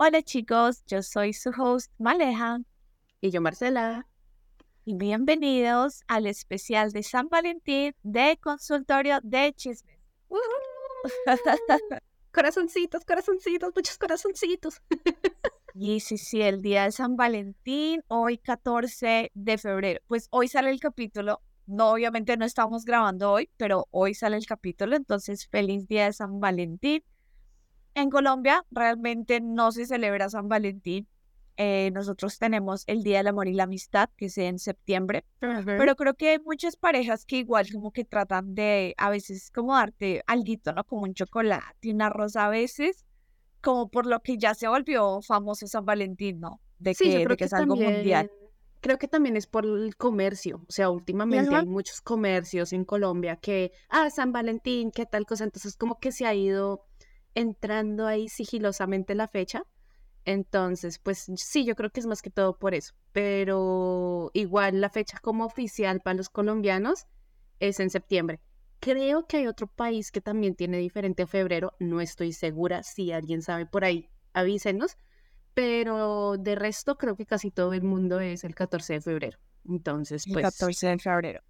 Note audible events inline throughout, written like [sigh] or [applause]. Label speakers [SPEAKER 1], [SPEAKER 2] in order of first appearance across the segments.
[SPEAKER 1] Hola chicos, yo soy su host Maleja
[SPEAKER 2] Y yo, Marcela.
[SPEAKER 1] y bienvenidos al especial de San Valentín de Consultorio de Chismes. [laughs]
[SPEAKER 2] Corazoncitos, corazoncitos, muchos corazoncitos. [laughs]
[SPEAKER 1] Y sí, sí, el día de San Valentín, hoy 14 de febrero. Pues hoy sale el capítulo. No, obviamente no estamos grabando hoy, pero hoy sale el capítulo. Entonces, feliz día de San Valentín. En Colombia realmente no se celebra San Valentín. Eh, nosotros tenemos el Día del Amor y la Amistad, que es en septiembre. Pero creo que hay muchas parejas que igual como que tratan de a veces como darte alguito, ¿no? Como un chocolate, una rosa a veces, como por lo que ya se volvió famoso San Valentín, ¿no? De
[SPEAKER 2] Sí, yo
[SPEAKER 1] que,
[SPEAKER 2] creo
[SPEAKER 1] de
[SPEAKER 2] que
[SPEAKER 1] que es algo mundial.
[SPEAKER 2] creo que también es por el comercio. O sea, últimamente
[SPEAKER 1] Ajá.
[SPEAKER 2] hay muchos comercios en Colombia que, ah, San Valentín, qué tal cosa. Entonces, como que se ha ido entrando ahí sigilosamente la fecha. Entonces, pues sí, yo creo que es más que todo por eso. Pero igual la fecha como oficial para los colombianos es en septiembre. Creo que hay otro país que también tiene diferente a febrero. No estoy segura. Si alguien sabe por ahí, avísenos. Pero de resto, creo que casi todo el mundo es el 14 de febrero. Entonces,
[SPEAKER 1] El
[SPEAKER 2] pues.
[SPEAKER 1] 14 de febrero.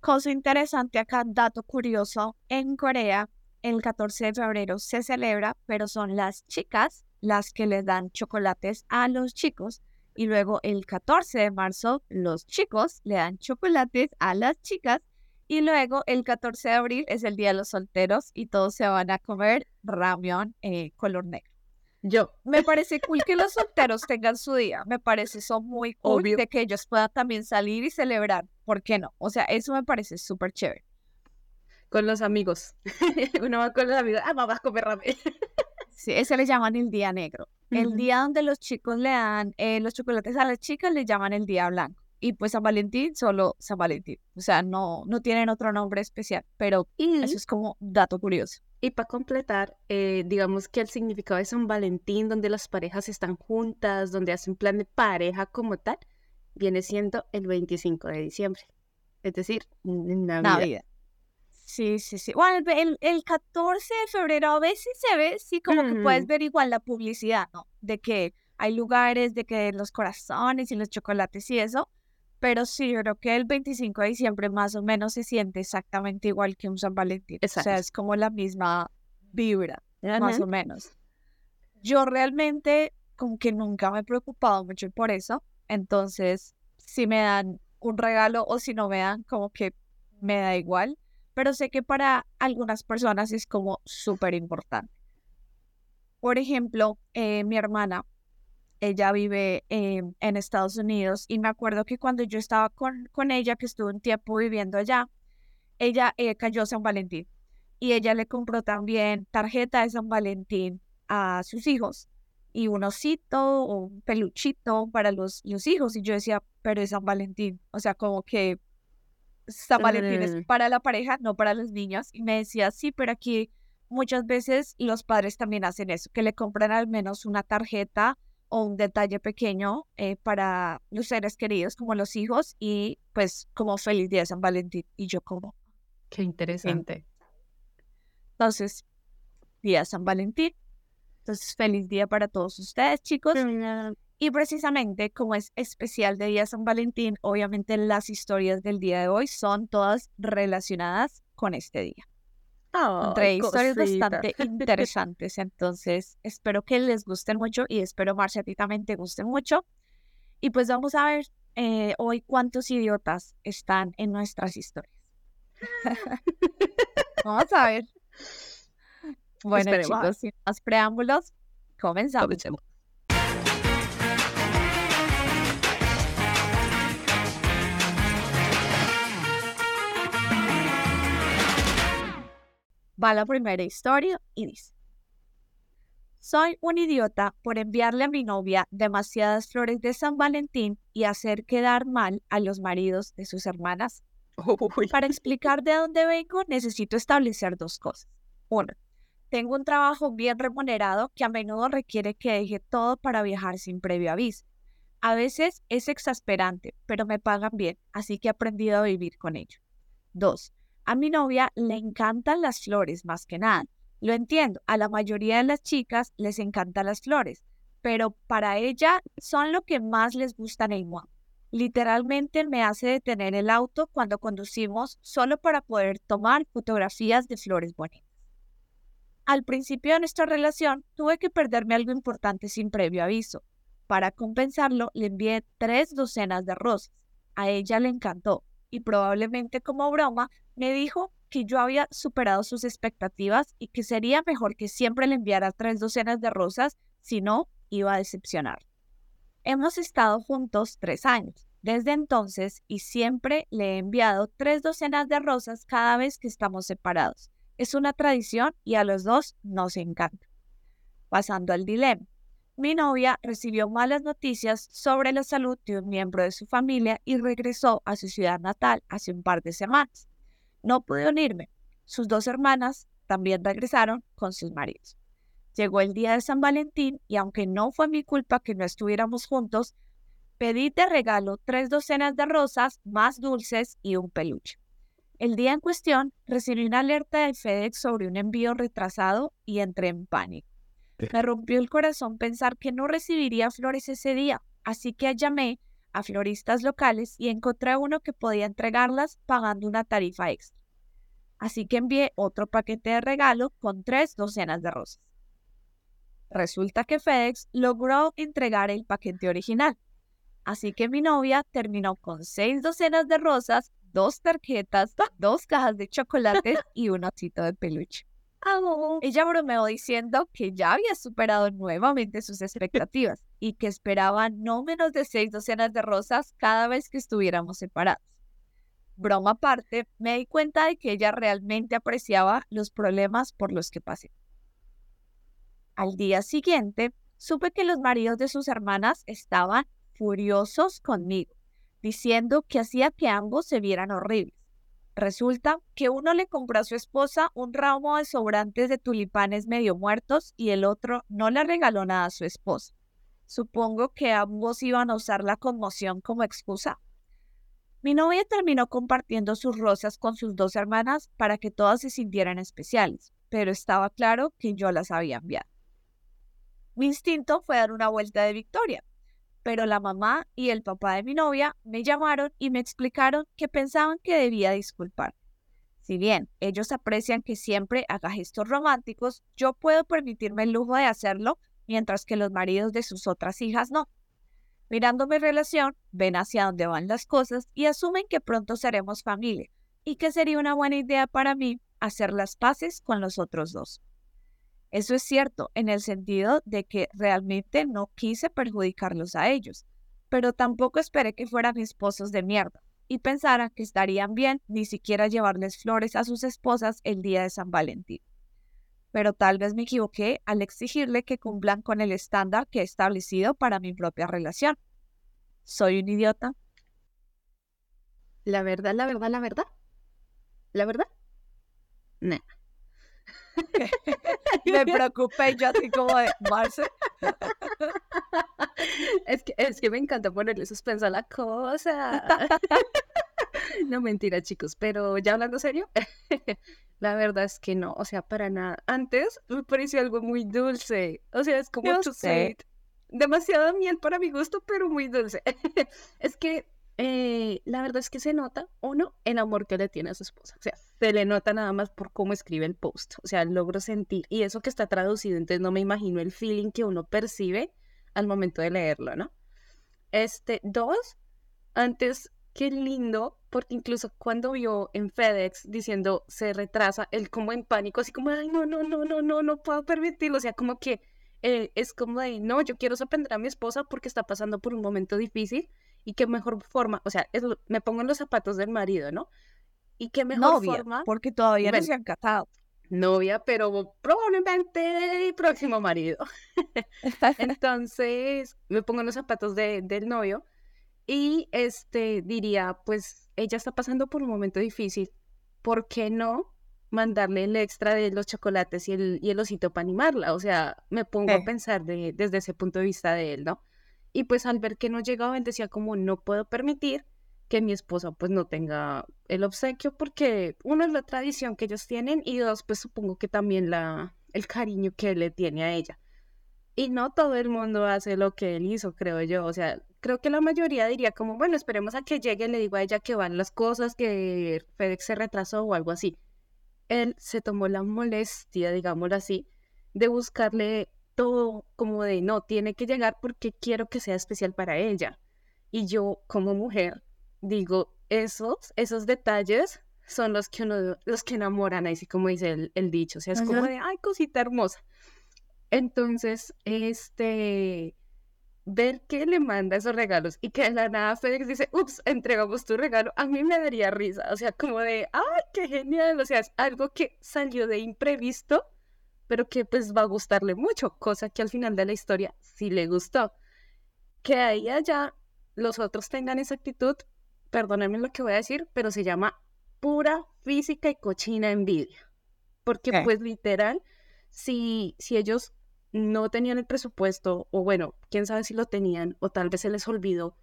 [SPEAKER 1] Cosa interesante acá, dato curioso, en Corea el 14 de febrero se celebra, pero son las chicas las que les dan chocolates a los chicos y luego el 14 de marzo los chicos le dan chocolates a las chicas y luego el 14 de abril es el Día de los Solteros y todos se van a comer ramen eh, color negro.
[SPEAKER 2] Yo,
[SPEAKER 1] Me [laughs] parece cool que los solteros tengan su día. Me parece eso muy cool
[SPEAKER 2] Obvio.
[SPEAKER 1] de que ellos puedan también salir y celebrar. ¿Por qué no? O sea, eso me parece súper chévere.
[SPEAKER 2] Con los amigos. [laughs] Uno va con los amigos. Ah, vamos a comer ramen. [laughs]
[SPEAKER 1] Sí, ese le llaman el día negro. El día donde los chicos le dan eh, los chocolates a las chicas le llaman el día blanco. Y pues San Valentín, solo San Valentín. O sea, no, no tienen otro nombre especial, pero
[SPEAKER 2] Y,
[SPEAKER 1] eso es como dato curioso.
[SPEAKER 2] y para completar, eh, digamos que el significado de San Valentín, donde las parejas están juntas, donde hacen plan de pareja como tal, viene siendo el 25 de diciembre. Es decir, Navidad.
[SPEAKER 1] Navidad. Sí, sí, sí. Bueno, el, el, el 14 de febrero a veces se ve, sí, como que puedes ver igual la publicidad, ¿no? De que hay lugares, de que los corazones y los chocolates y eso. Pero sí, yo creo que el 25 de diciembre más o menos se siente exactamente igual que un San Valentín. O sea,
[SPEAKER 2] Exacto.
[SPEAKER 1] es como la misma vibra, más o menos. Yo realmente como que nunca me he preocupado mucho por eso. Entonces, si me dan un regalo o si no me dan, como que me da igual. Pero sé que para algunas personas es como súper importante. Por ejemplo, eh, mi hermana, ella vive en Estados Unidos y me acuerdo que cuando yo estaba con, con ella, que estuve un tiempo viviendo allá, ella eh, cayó San Valentín y ella le compró también tarjeta de San Valentín a sus hijos y un osito o un peluchito para los, los hijos. Y yo decía, pero es San Valentín. O sea, como que San Valentín es
[SPEAKER 2] Mm.
[SPEAKER 1] para la pareja, no para los niños. Y me decía, sí, pero aquí muchas veces los padres también hacen eso, que le compran al menos una tarjeta o un detalle pequeño eh, para los seres queridos, como los hijos, y pues como feliz día de San Valentín. Y yo como,
[SPEAKER 2] Qué interesante.
[SPEAKER 1] entonces, día de San Valentín. Entonces, feliz día para todos ustedes, chicos. Y precisamente como es especial de Día San Valentín, obviamente las historias del día de hoy son todas relacionadas con este día. Entre
[SPEAKER 2] Ay,
[SPEAKER 1] historias bastante [laughs] interesantes, entonces espero que les gusten mucho y espero, Marcia, a ti también te gusten mucho. Y pues vamos a ver eh, hoy cuántos idiotas están en nuestras historias. [laughs] Vamos a ver. [laughs] Bueno,
[SPEAKER 2] Esperemos
[SPEAKER 1] chicos, sin más preámbulos, comenzamos.
[SPEAKER 2] Comencemos.
[SPEAKER 1] Va la primera historia y dice, soy un idiota por enviarle a mi novia demasiadas flores de San Valentín y hacer quedar mal a los maridos de sus hermanas.
[SPEAKER 2] Uy.
[SPEAKER 1] Para explicar de dónde vengo, necesito establecer dos cosas. Uno, tengo un trabajo bien remunerado que a menudo requiere que deje todo para viajar sin previo aviso. A veces es exasperante, pero me pagan bien, así que he aprendido a vivir con ello. Dos, a mi novia le encantan las flores más que nada. Lo entiendo, a la mayoría de las chicas les encantan las flores, pero para ella son lo que más les gusta en el mundo. Literalmente me hace detener el auto cuando conducimos solo para poder tomar fotografías de flores bonitas. Al principio de nuestra relación tuve que perderme algo importante sin previo aviso. Para compensarlo le envié tres docenas de rosas. A ella le encantó y probablemente como broma me dijo que yo había superado sus expectativas y que sería mejor que siempre le enviara tres docenas de rosas, si no, iba a decepcionar. Hemos estado juntos tres años desde entonces y siempre le he enviado tres docenas de rosas cada vez que estamos separados. Es una tradición y a los dos nos encanta. Pasando al dilema. Mi novia recibió malas noticias sobre la salud de un miembro de su familia y regresó a su ciudad natal hace un par de semanas. No pude unirme. Sus dos hermanas también regresaron con sus maridos. Llegó el día de San Valentín y aunque no fue mi culpa que no estuviéramos juntos, pedí de regalo tres docenas de rosas más dulces y un peluche. El día en cuestión recibí una alerta de FedEx sobre un envío retrasado y entré en pánico. [laughs] Me rompió el corazón pensar que no recibiría flores ese día, así que llamé a floristas locales y encontré uno que podía entregarlas pagando una tarifa extra. Así que envié otro paquete de regalo con tres docenas de rosas. Resulta que FedEx logró entregar el paquete original. Así que mi novia terminó con seis docenas de rosas, dos tarjetas, dos cajas de chocolate y un osito de peluche. Ella bromeó diciendo que ya había superado nuevamente sus expectativas y que esperaba no menos de seis docenas de rosas cada vez que estuviéramos separados. Broma aparte, me di cuenta de que ella realmente apreciaba los problemas por los que pasé. Al día siguiente, supe que los maridos de sus hermanas estaban furiosos conmigo, diciendo que hacía que ambos se vieran horribles. Resulta que uno le compró a su esposa un ramo de sobrantes de tulipanes medio muertos y el otro no le regaló nada a su esposa. Supongo que ambos iban a usar la conmoción como excusa. Mi novia terminó compartiendo sus rosas con sus dos hermanas para que todas se sintieran especiales, pero estaba claro que yo las había enviado. Mi instinto fue dar una vuelta de victoria, pero la mamá y el papá de mi novia me llamaron y me explicaron que pensaban que debía disculpar. Si bien ellos aprecian que siempre haga gestos románticos, yo puedo permitirme el lujo de hacerlo, mientras que los maridos de sus otras hijas no. Mirando mi relación, ven hacia dónde van las cosas y asumen que pronto seremos familia y que sería una buena idea para mí hacer las paces con los otros dos. Eso es cierto en el sentido de que realmente no quise perjudicarlos a ellos, pero tampoco esperé que fueran esposos de mierda y pensara que estarían bien ni siquiera llevarles flores a sus esposas el día de San Valentín. Pero tal vez me equivoqué al exigirle que cumplan con el estándar que he establecido para mi propia relación. ¿Soy un idiota?
[SPEAKER 2] La verdad, la verdad, la verdad. ¿La verdad? No. [laughs]
[SPEAKER 1] me preocupé yo así como de Marce. [laughs]
[SPEAKER 2] es, que, es que me encanta ponerle suspenso a la cosa. [laughs] no mentira, chicos, pero ya hablando serio, la verdad es que no, o sea, para nada. Antes me pareció algo muy dulce, o sea, es como. Demasiada miel para mi gusto, pero muy dulce. es que eh, la verdad es que se nota, uno, el amor que le tiene a su esposa. O sea, se le nota nada más por cómo escribe el post. O sea, logro sentir. Y eso que está traducido, entonces no me imagino el feeling que uno percibe al momento de leerlo, ¿no? Este, dos, antes, qué lindo, porque incluso cuando vio en FedEx diciendo se retrasa, él como en pánico, así como, ay, no, no, no, no, no, no puedo permitirlo. O sea, como que eh, es como de, no, yo quiero sorprender a mi esposa porque está pasando por un momento difícil y qué mejor forma, o sea, me pongo en los zapatos del marido, ¿no? Y qué mejor
[SPEAKER 1] Novia,
[SPEAKER 2] forma.
[SPEAKER 1] Porque todavía no se han casado.
[SPEAKER 2] Novia, pero probablemente el próximo marido. [laughs] Entonces, me pongo en los zapatos de, del novio y este diría, pues ella está pasando por un momento difícil, ¿por qué no mandarle el extra de los chocolates y el, y el osito para animarla? O sea, me pongo a pensar de, desde ese punto de vista de él, ¿no? Y pues al ver que no llegaba, él decía como no puedo permitir que mi esposa pues no tenga el obsequio porque uno es la tradición que ellos tienen y dos pues supongo que también la el cariño que le tiene a ella. Y no todo el mundo hace lo que él hizo, creo yo. O sea, creo que la mayoría diría como, bueno, esperemos a que llegue, le digo a ella que van las cosas, que FedEx se retrasó o algo así. Él se tomó la molestia, digámoslo así, de buscarle todo como de, no, tiene que llegar porque quiero que sea especial para ella. Y yo como mujer digo, esos, esos detalles son los que uno, los que enamoran, así como dice el, dicho. O sea, es como de, ay, cosita hermosa. Entonces, este, ver que le manda esos regalos y que de la nada FedEx dice, ups, entregamos tu regalo, a mí me daría risa. O sea, como de, ay, qué genial. O sea, es algo que salió de imprevisto, pero que pues va a gustarle mucho, cosa que al final de la historia sí le gustó. Que ahí allá los otros tengan esa actitud, perdónenme lo que voy a decir, pero se llama pura física y cochina envidia. Porque pues literal, si, si ellos no tenían el presupuesto, o bueno, quién sabe si lo tenían, o tal vez se les olvidó,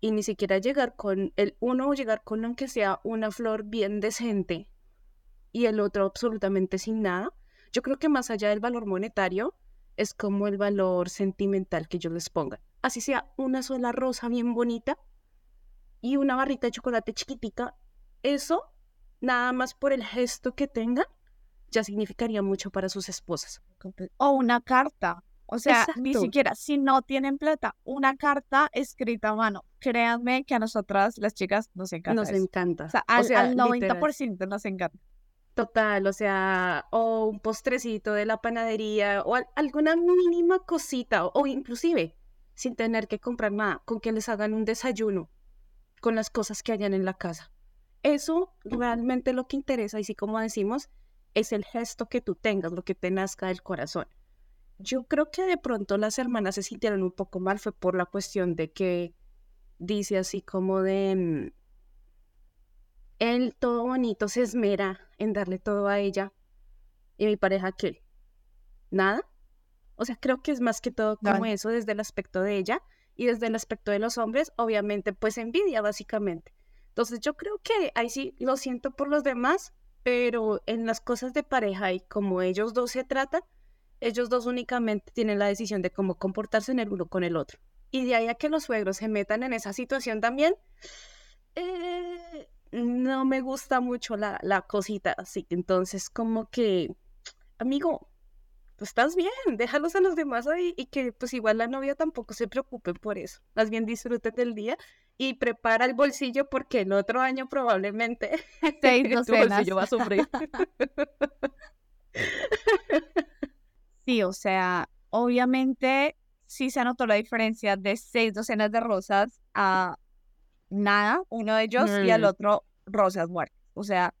[SPEAKER 2] y ni siquiera llegar con el uno, llegar con aunque sea una flor bien decente, y el otro absolutamente sin nada, yo creo que más allá del valor monetario, es como el valor sentimental que ellos les pongan. Así sea una sola rosa bien bonita y una barrita de chocolate chiquitica, eso, nada más por el gesto que tengan, ya significaría mucho para sus esposas.
[SPEAKER 1] O una carta. O sea, ni siquiera si no tienen plata, una carta escrita a mano. Créanme que a nosotras, las chicas, nos encanta.
[SPEAKER 2] Nos encanta.
[SPEAKER 1] O sea, al, 90% nos encanta.
[SPEAKER 2] Total, o sea, o un postrecito de la panadería, o alguna mínima cosita, o, o inclusive sin tener que comprar nada, con que les hagan un desayuno con las cosas que hayan en la casa. Eso realmente lo que interesa, y sí como decimos, es el gesto que tú tengas, lo que te nazca del corazón. Yo creo que de pronto las hermanas se sintieron un poco mal, fue por la cuestión de que dice así como de, mm, él todo bonito se esmera en darle todo a ella y mi pareja qué, nada. O sea, creo que es más que todo como eso desde el aspecto de ella y desde el aspecto de los hombres, obviamente, pues envidia básicamente. Entonces yo creo que ahí sí lo siento por los demás, pero en las cosas de pareja y como ellos dos se tratan, ellos dos únicamente tienen la decisión de cómo comportarse en el uno con el otro. Y de ahí a que los suegros se metan en esa situación también, eh, no me gusta mucho la, la cosita así. Entonces, como que, amigo, pues estás bien, déjalos a los demás ahí y que pues igual la novia tampoco se preocupe por eso. Más bien disfruten del día y prepara el bolsillo porque el otro año probablemente [laughs] tu bolsillo va a sufrir. [laughs]
[SPEAKER 1] sí, o sea, obviamente sí se notó la diferencia de seis docenas de rosas a nada, uno de ellos, y al otro rosas muertas. O sea,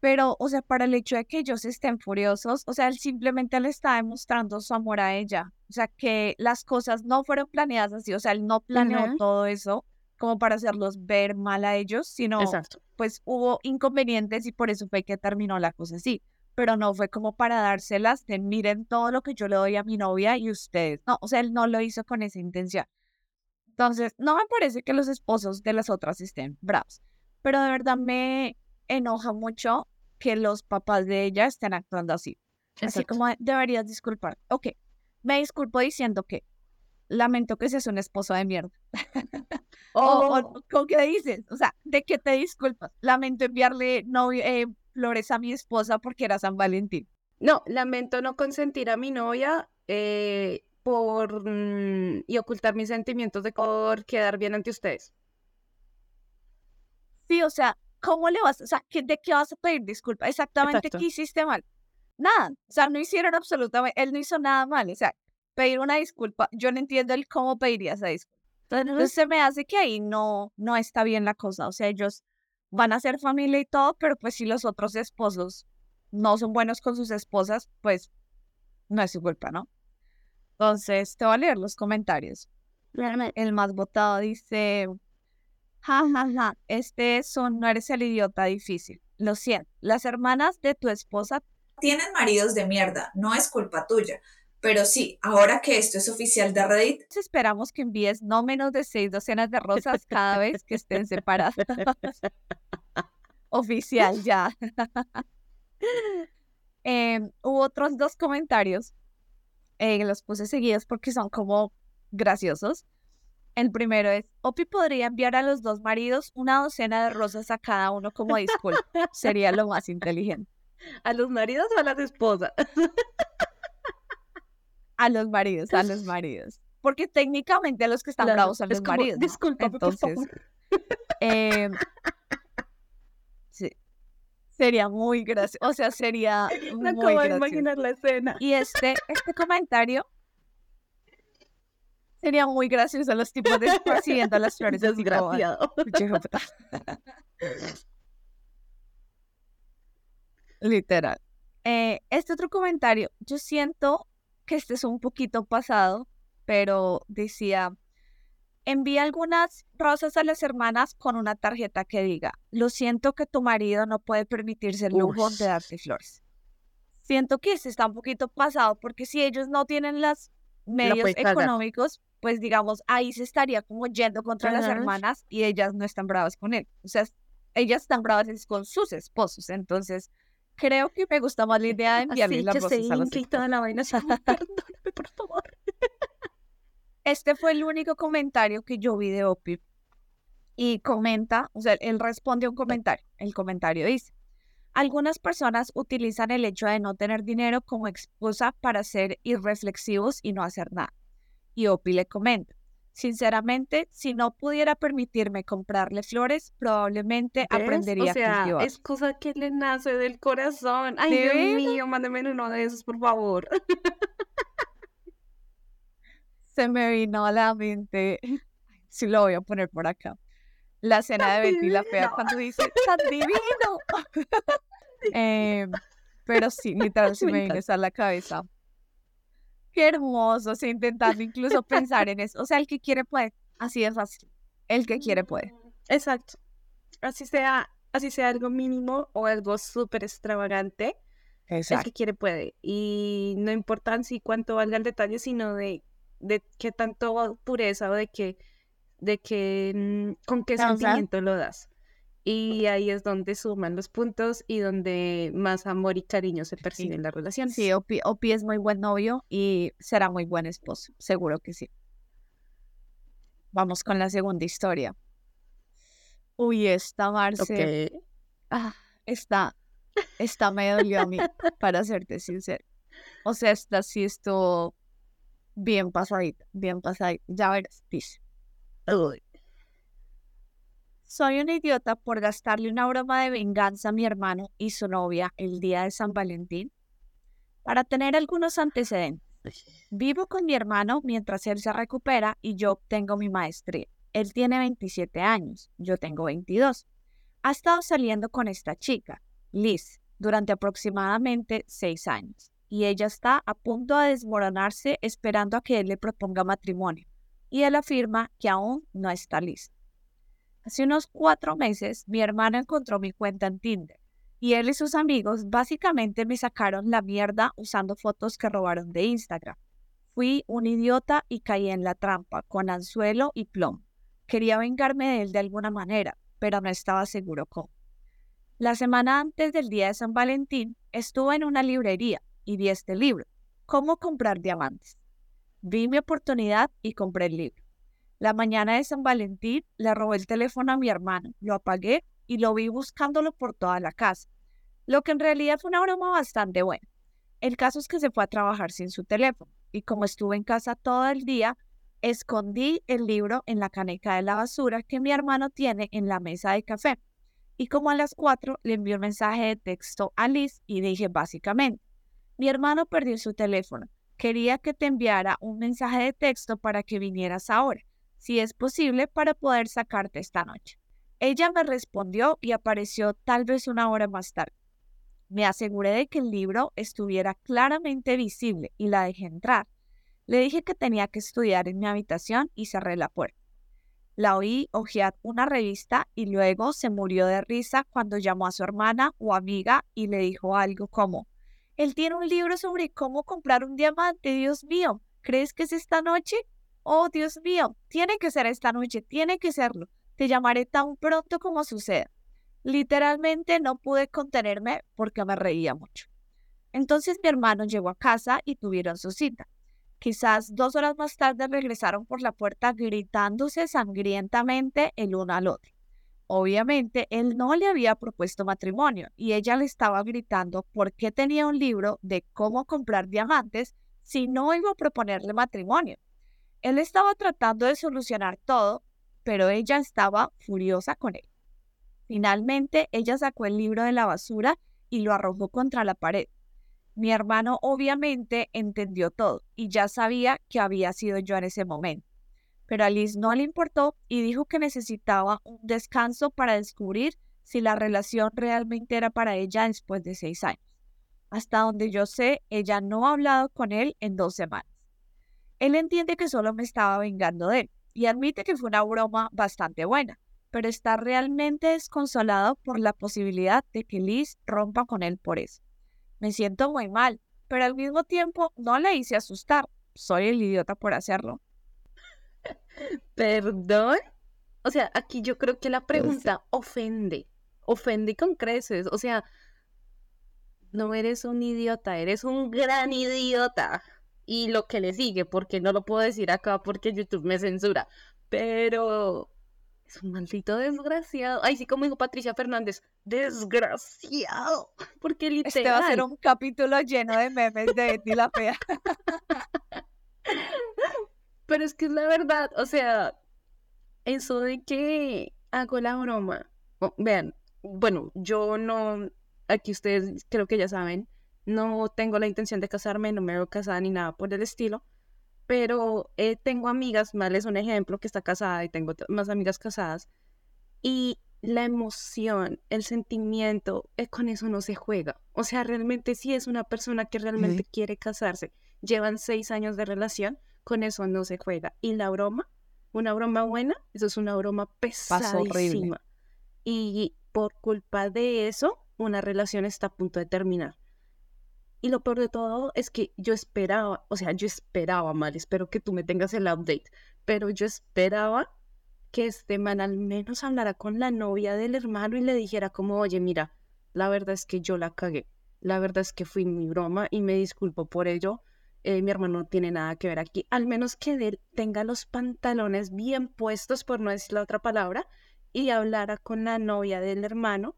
[SPEAKER 1] pero, o sea, para el hecho de que ellos estén furiosos, o sea, él simplemente le está demostrando su amor a ella. O sea, que las cosas no fueron planeadas así, o sea, él no planeó todo eso como para hacerlos ver mal a ellos, sino pues hubo inconvenientes y por eso fue que terminó la cosa así. Pero no fue como para dárselas de miren todo lo que yo le doy a mi novia y ustedes. No, o sea, él no lo hizo con esa intención. Entonces, no me parece que los esposos de las otras estén bravos, pero de verdad me, enoja mucho que los papás de ella estén actuando así. Así como deberías disculpar. Ok, me disculpo diciendo que lamento que seas un esposo de mierda. [laughs] o, ¿con qué dices? O sea, ¿de qué te disculpas? Lamento enviarle eh, flores a mi esposa porque era San Valentín.
[SPEAKER 2] No, lamento no consentir a mi novia eh, por mm, y ocultar mis sentimientos de por quedar bien ante ustedes.
[SPEAKER 1] Sí, o sea, ¿cómo le vas, o sea, ¿de qué vas a pedir disculpa? Exactamente qué hiciste mal. Nada, o sea, no hicieron absolutamente, él no hizo nada mal, o sea, pedir una disculpa, yo no entiendo el cómo pediría esa disculpa. Entonces se me hace que ahí no, no está bien la cosa, o sea, ellos van a ser familia y todo, pero pues si los otros esposos no son buenos con sus esposas, pues no es su culpa, ¿no? Entonces, te voy a leer los comentarios. El más votado dice, Ja, ja, ja, este son, no eres el idiota difícil. Lo siento, las hermanas de tu esposa
[SPEAKER 3] tienen maridos de mierda, no es culpa tuya. Pero sí, ahora que esto es oficial de Reddit,
[SPEAKER 1] esperamos que envíes no menos de seis docenas de rosas cada vez que estén separadas. oficial ya. [laughs] Em, hubo otros dos comentarios eh, los puse seguidos porque son como graciosos. El primero es, Opi podría enviar a los dos maridos una docena de rosas a cada uno como disculpa. [laughs] Sería lo más inteligente.
[SPEAKER 2] ¿A los maridos o a las esposas? [laughs]
[SPEAKER 1] A los maridos, a los maridos. Porque técnicamente a los que están
[SPEAKER 2] Claro,
[SPEAKER 1] bravos son los
[SPEAKER 2] como,
[SPEAKER 1] maridos. ¿no?
[SPEAKER 2] "Discúlpame, por favor".
[SPEAKER 1] sí, [laughs] sería muy gracioso. O sea, sería [laughs]
[SPEAKER 2] Me
[SPEAKER 1] muy
[SPEAKER 2] acabo de imaginar la escena.
[SPEAKER 1] Y este, este comentario sería muy gracioso los tipos de persiguiendo las [laughs] flores.
[SPEAKER 2] Desgraciado. [laughs]
[SPEAKER 1] "Pinche hijo de puta". Literal. Eh, este otro comentario, yo siento que este es un poquito pasado, pero decía, envía algunas rosas a las hermanas con una tarjeta que diga, lo siento que tu marido no puede permitirse el lujo de darte flores. Siento que este está un poquito pasado, porque si ellos no tienen los medios económicos, pues digamos, ahí se estaría como yendo contra las hermanas y ellas no están bravas con él. O sea, ellas están bravas con sus esposos. Entonces, creo que me gusta más la idea de enviarle [laughs]
[SPEAKER 2] Así
[SPEAKER 1] las
[SPEAKER 2] se
[SPEAKER 1] rosas a
[SPEAKER 2] y toda la vaina. [laughs] Perdóname, por favor. [laughs]
[SPEAKER 1] Este fue el único comentario que yo vi de Opi. Y comenta, o sea, él responde a un comentario. El comentario dice, algunas personas utilizan el hecho de no tener dinero como excusa para ser irreflexivos y no hacer nada. Y Opi le comenta, sinceramente, si no pudiera permitirme comprarle flores, probablemente
[SPEAKER 2] ¿Ves?
[SPEAKER 1] aprendería
[SPEAKER 2] o sea,
[SPEAKER 1] a cultivar.
[SPEAKER 2] es cosa que le nace del corazón. Ay,
[SPEAKER 1] ¿De
[SPEAKER 2] Dios mío, mándeme uno de esos, por favor. [laughs]
[SPEAKER 1] Se me vino a la mente, [laughs] sí lo voy a poner por acá, la escena de Betty la Fea cuando dice, ¡tan divino! [laughs] Em, pero sí, literal, [laughs] se
[SPEAKER 2] Me
[SPEAKER 1] vino a la cabeza. Qué hermoso, sea, intentando incluso pensar en eso. O sea, el que quiere puede, así de fácil. El que quiere puede.
[SPEAKER 2] Exacto. Así sea, así sea algo mínimo o algo súper extravagante, el que quiere puede. Y no importa sí cuánto valga el detalle, sino de, de qué tanto pureza o de qué, de qué, mm, con qué sentimiento lo das. Y ahí es donde suman los puntos y donde más amor y cariño se percibe en las relaciones.
[SPEAKER 1] Sí, Opi, Opi es muy buen novio y será muy buen esposo, seguro que sí. Vamos con la segunda historia. Uy, esta Marce,
[SPEAKER 2] Ok.
[SPEAKER 1] ah, esta, esta me dolió a mí, para serte sincero. O sea, esta sí estuvo bien pasadita, bien pasadita. Ya verás, dice.
[SPEAKER 2] Uy.
[SPEAKER 1] Soy un idiota por gastarle una broma de venganza a mi hermano y su novia el día de San Valentín. Para tener algunos antecedentes, vivo con mi hermano mientras él se recupera y yo obtengo mi maestría. Él tiene 27 años, yo tengo 22. Ha estado saliendo con esta chica, Liz, durante aproximadamente 6 años y ella está a punto de desmoronarse esperando a que él le proponga matrimonio y él afirma que aún no está listo. Hace unos cuatro meses, mi hermano encontró mi cuenta en Tinder y él y sus amigos básicamente me sacaron la mierda usando fotos que robaron de Instagram. Fui un idiota y caí en la trampa con anzuelo y plomo. Quería vengarme de él de alguna manera, pero no estaba seguro cómo. La semana antes del día de San Valentín, estuve en una librería y vi este libro, Cómo comprar diamantes. Vi mi oportunidad y compré el libro. La mañana de San Valentín le robé el teléfono a mi hermano, lo apagué y lo vi buscándolo por toda la casa, lo que en realidad fue una broma bastante buena. El caso es que se fue a trabajar sin su teléfono y como estuve en casa todo el día, escondí el libro en la caneca de la basura que mi hermano tiene en la mesa de café. Y como a las 4 le envié un mensaje de texto a Liz y dije básicamente, mi hermano perdió su teléfono, quería que te enviara un mensaje de texto para que vinieras ahora, si es posible, para poder sacarte esta noche. Ella me respondió y apareció tal vez una hora más tarde. Me aseguré de que el libro estuviera claramente visible y la dejé entrar. Le dije que tenía que estudiar en mi habitación y cerré la puerta. La oí hojear una revista y luego se murió de risa cuando llamó a su hermana o amiga y le dijo algo como, él tiene un libro sobre cómo comprar un diamante, Dios mío, ¿crees que es esta noche? Oh, Dios mío, tiene que ser esta noche, tiene que serlo. Te llamaré tan pronto como suceda. Literalmente no pude contenerme porque me reía mucho. Entonces mi hermano llegó a casa y tuvieron su cita. Quizás dos horas más tarde regresaron por la puerta gritándose sangrientamente el uno al otro. Obviamente, él no le había propuesto matrimonio y ella le estaba gritando por qué tenía un libro de cómo comprar diamantes si no iba a proponerle matrimonio. Él estaba tratando de solucionar todo, pero ella estaba furiosa con él. Finalmente, ella sacó el libro de la basura y lo arrojó contra la pared. Mi hermano obviamente entendió todo y ya sabía que había sido yo en ese momento. Pero a Liz no le importó y dijo que necesitaba un descanso para descubrir si la relación realmente era para ella después de seis años. Hasta donde yo sé, ella no ha hablado con él en dos semanas. Él entiende que solo me estaba vengando de él y admite que fue una broma bastante buena, pero está realmente desconsolado por la posibilidad de que Liz rompa con él por eso. Me siento muy mal, pero al mismo tiempo no le hice asustar. Soy el idiota por hacerlo.
[SPEAKER 2] ¿Perdón? O sea, aquí yo creo que la pregunta ofende. Ofende con creces. O sea, no eres un idiota, eres un gran idiota. Y lo que le sigue, porque no lo puedo decir acá porque YouTube me censura. Pero es un maldito desgraciado. Ay, sí, como dijo Patricia Fernández, desgraciado. Porque literal.
[SPEAKER 1] Este va a ser un capítulo lleno de memes de Betty la Fea. [laughs]
[SPEAKER 2] Pero es que es la verdad, o sea, eso de que hago la broma. vean, bueno, yo no, aquí ustedes creo que ya saben, no tengo la intención de casarme, no me veo casada ni nada por el estilo, pero eh, tengo amigas, mal es un ejemplo que está casada y tengo más amigas casadas, y la emoción, el sentimiento, eh, con eso no se juega. O sea, realmente si es una persona que realmente quiere casarse, llevan seis años de relación, con eso no se juega. Y la broma, una broma buena, eso es una broma pesadísima. Y por culpa de eso, una relación está a punto de terminar. Y lo peor de todo es que yo esperaba, o sea, yo esperaba mal, espero que tú me tengas el update, pero yo esperaba que este man al menos hablara con la novia del hermano y le dijera como, oye, mira, la verdad es que yo la cagué, la verdad es que fui mi broma y me disculpo por ello, eh, mi hermano no tiene nada que ver aquí, al menos que él tenga los pantalones bien puestos, por no decir la otra palabra, y hablara con la novia del hermano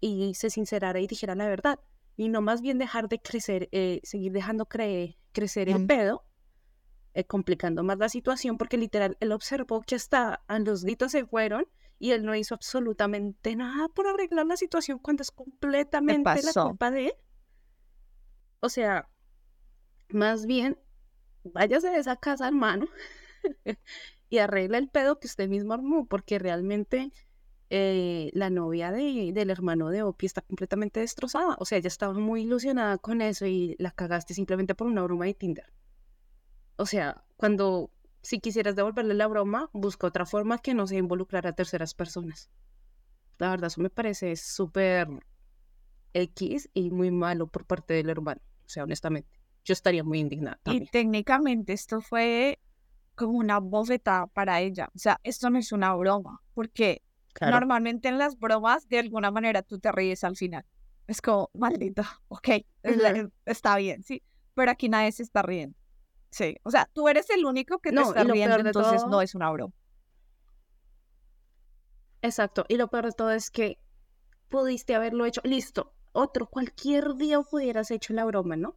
[SPEAKER 2] y, se sincerara y dijera la verdad. Y no más bien dejar de crecer, eh, seguir dejando crecer el pedo, eh, complicando más la situación, porque literal él observó que hasta los gritos se fueron y él no hizo absolutamente nada por arreglar la situación cuando es completamente la culpa de él. O sea, más bien, váyase de esa casa, hermano, [laughs] y arregla el pedo que usted mismo armó, porque realmente eh, la novia de, del hermano de Opi está completamente destrozada. O sea, ella estaba muy ilusionada con eso y la cagaste simplemente por una broma de Tinder. O sea, cuando si quisieras devolverle la broma, busca otra forma que no sea involucrar a terceras personas. La verdad, eso me parece súper X y muy malo por parte del hermano. O sea, honestamente yo estaría muy indignada.
[SPEAKER 1] Y técnicamente esto fue como una bofetada para ella. O sea, esto no es una broma, porque normalmente en las bromas, de alguna manera, tú te ríes al final. Es como, maldito, ok, está bien, sí. Pero aquí nadie se está riendo. Sí, o sea, tú eres el único que te está riendo, entonces no es una broma.
[SPEAKER 2] Exacto, y lo peor de todo es que pudiste haberlo hecho, listo, otro, cualquier día hubieras hecho la broma, ¿no?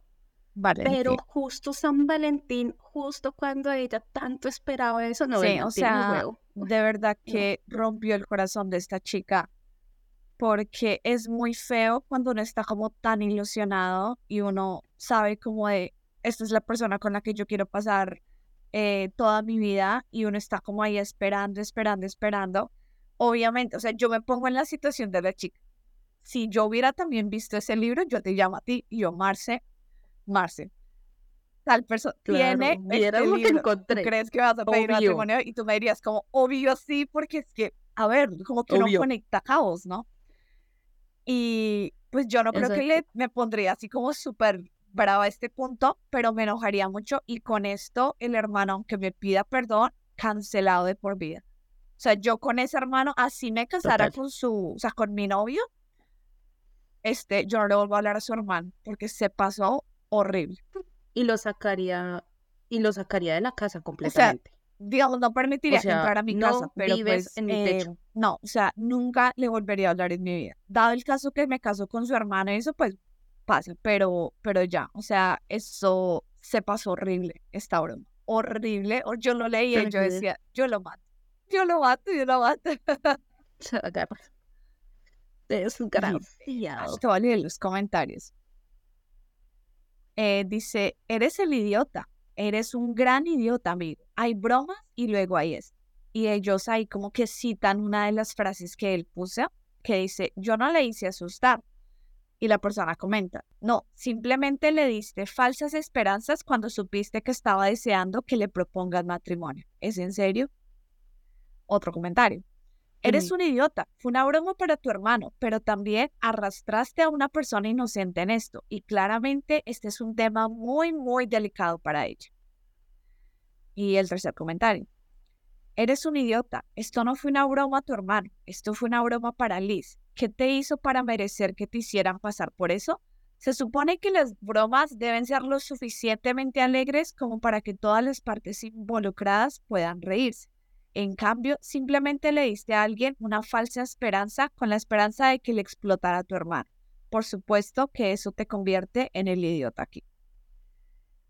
[SPEAKER 2] Pero justo San Valentín, justo cuando ella tanto esperaba eso, no
[SPEAKER 1] sí, o sea, de verdad que rompió el corazón de esta chica porque es muy feo cuando uno está como tan ilusionado y uno sabe como de, esta es la persona con la que yo quiero pasar eh, toda mi vida y uno está como ahí esperando, esperando, esperando. Obviamente, o sea, yo me pongo en la situación de la chica. Si yo hubiera también visto ese libro, yo te llamo a ti y yo, Marce, Marce, tal persona tiene este lo que encontré. crees que vas a pedir matrimonio? Y tú me dirías como, obvio sí, porque es que, a ver, como que no conecta cabos, ¿no? Y pues yo no creo que le, me pondría así como súper brava a este punto, pero me enojaría mucho y con esto el hermano, aunque me pida perdón, cancelado de por vida. O sea, yo con ese hermano, así me casara con su, o sea, con mi novio, este, yo no le vuelvo a hablar a su hermano porque se pasó horrible.
[SPEAKER 2] Y lo sacaría, y lo sacaría de la casa completamente.
[SPEAKER 1] digamos, no permitiría que
[SPEAKER 2] sea,
[SPEAKER 1] entrara a mi
[SPEAKER 2] no
[SPEAKER 1] casa, pero
[SPEAKER 2] vives
[SPEAKER 1] pues,
[SPEAKER 2] en mi
[SPEAKER 1] eh,
[SPEAKER 2] techo.
[SPEAKER 1] no, o sea, nunca le volvería a hablar en mi vida. Dado el caso que me casó con su hermana, eso pues pasa, pero, pero ya, o sea, eso se pasó horrible, esta broma, horrible. O yo lo leía y yo decía, yo lo mato, yo lo mato, yo lo mato. [laughs]
[SPEAKER 2] Es un desgraciado.
[SPEAKER 1] Te leer los comentarios. Eh, dice, eres el idiota, eres un gran idiota, amigo. Hay bromas y luego hay esto. Y ellos ahí como que citan una de las frases que él puso, que dice, yo no le hice asustar. Y la persona comenta, no, simplemente le diste falsas esperanzas cuando supiste que estaba deseando que le propongas matrimonio. ¿Es en serio? Otro comentario. Eres un idiota. Fue una broma para tu hermano, pero también arrastraste a una persona inocente en esto. Y claramente este es un tema muy, muy delicado para ella. Y el tercer comentario. Eres un idiota. Esto no fue una broma a tu hermano. Esto fue una broma para Liz. ¿Qué te hizo para merecer que te hicieran pasar por eso? Se supone que las bromas deben ser lo suficientemente alegres como para que todas las partes involucradas puedan reírse. En cambio, simplemente le diste a alguien una falsa esperanza con la esperanza de que le explotara a tu hermano. Por supuesto que eso te convierte en el idiota aquí.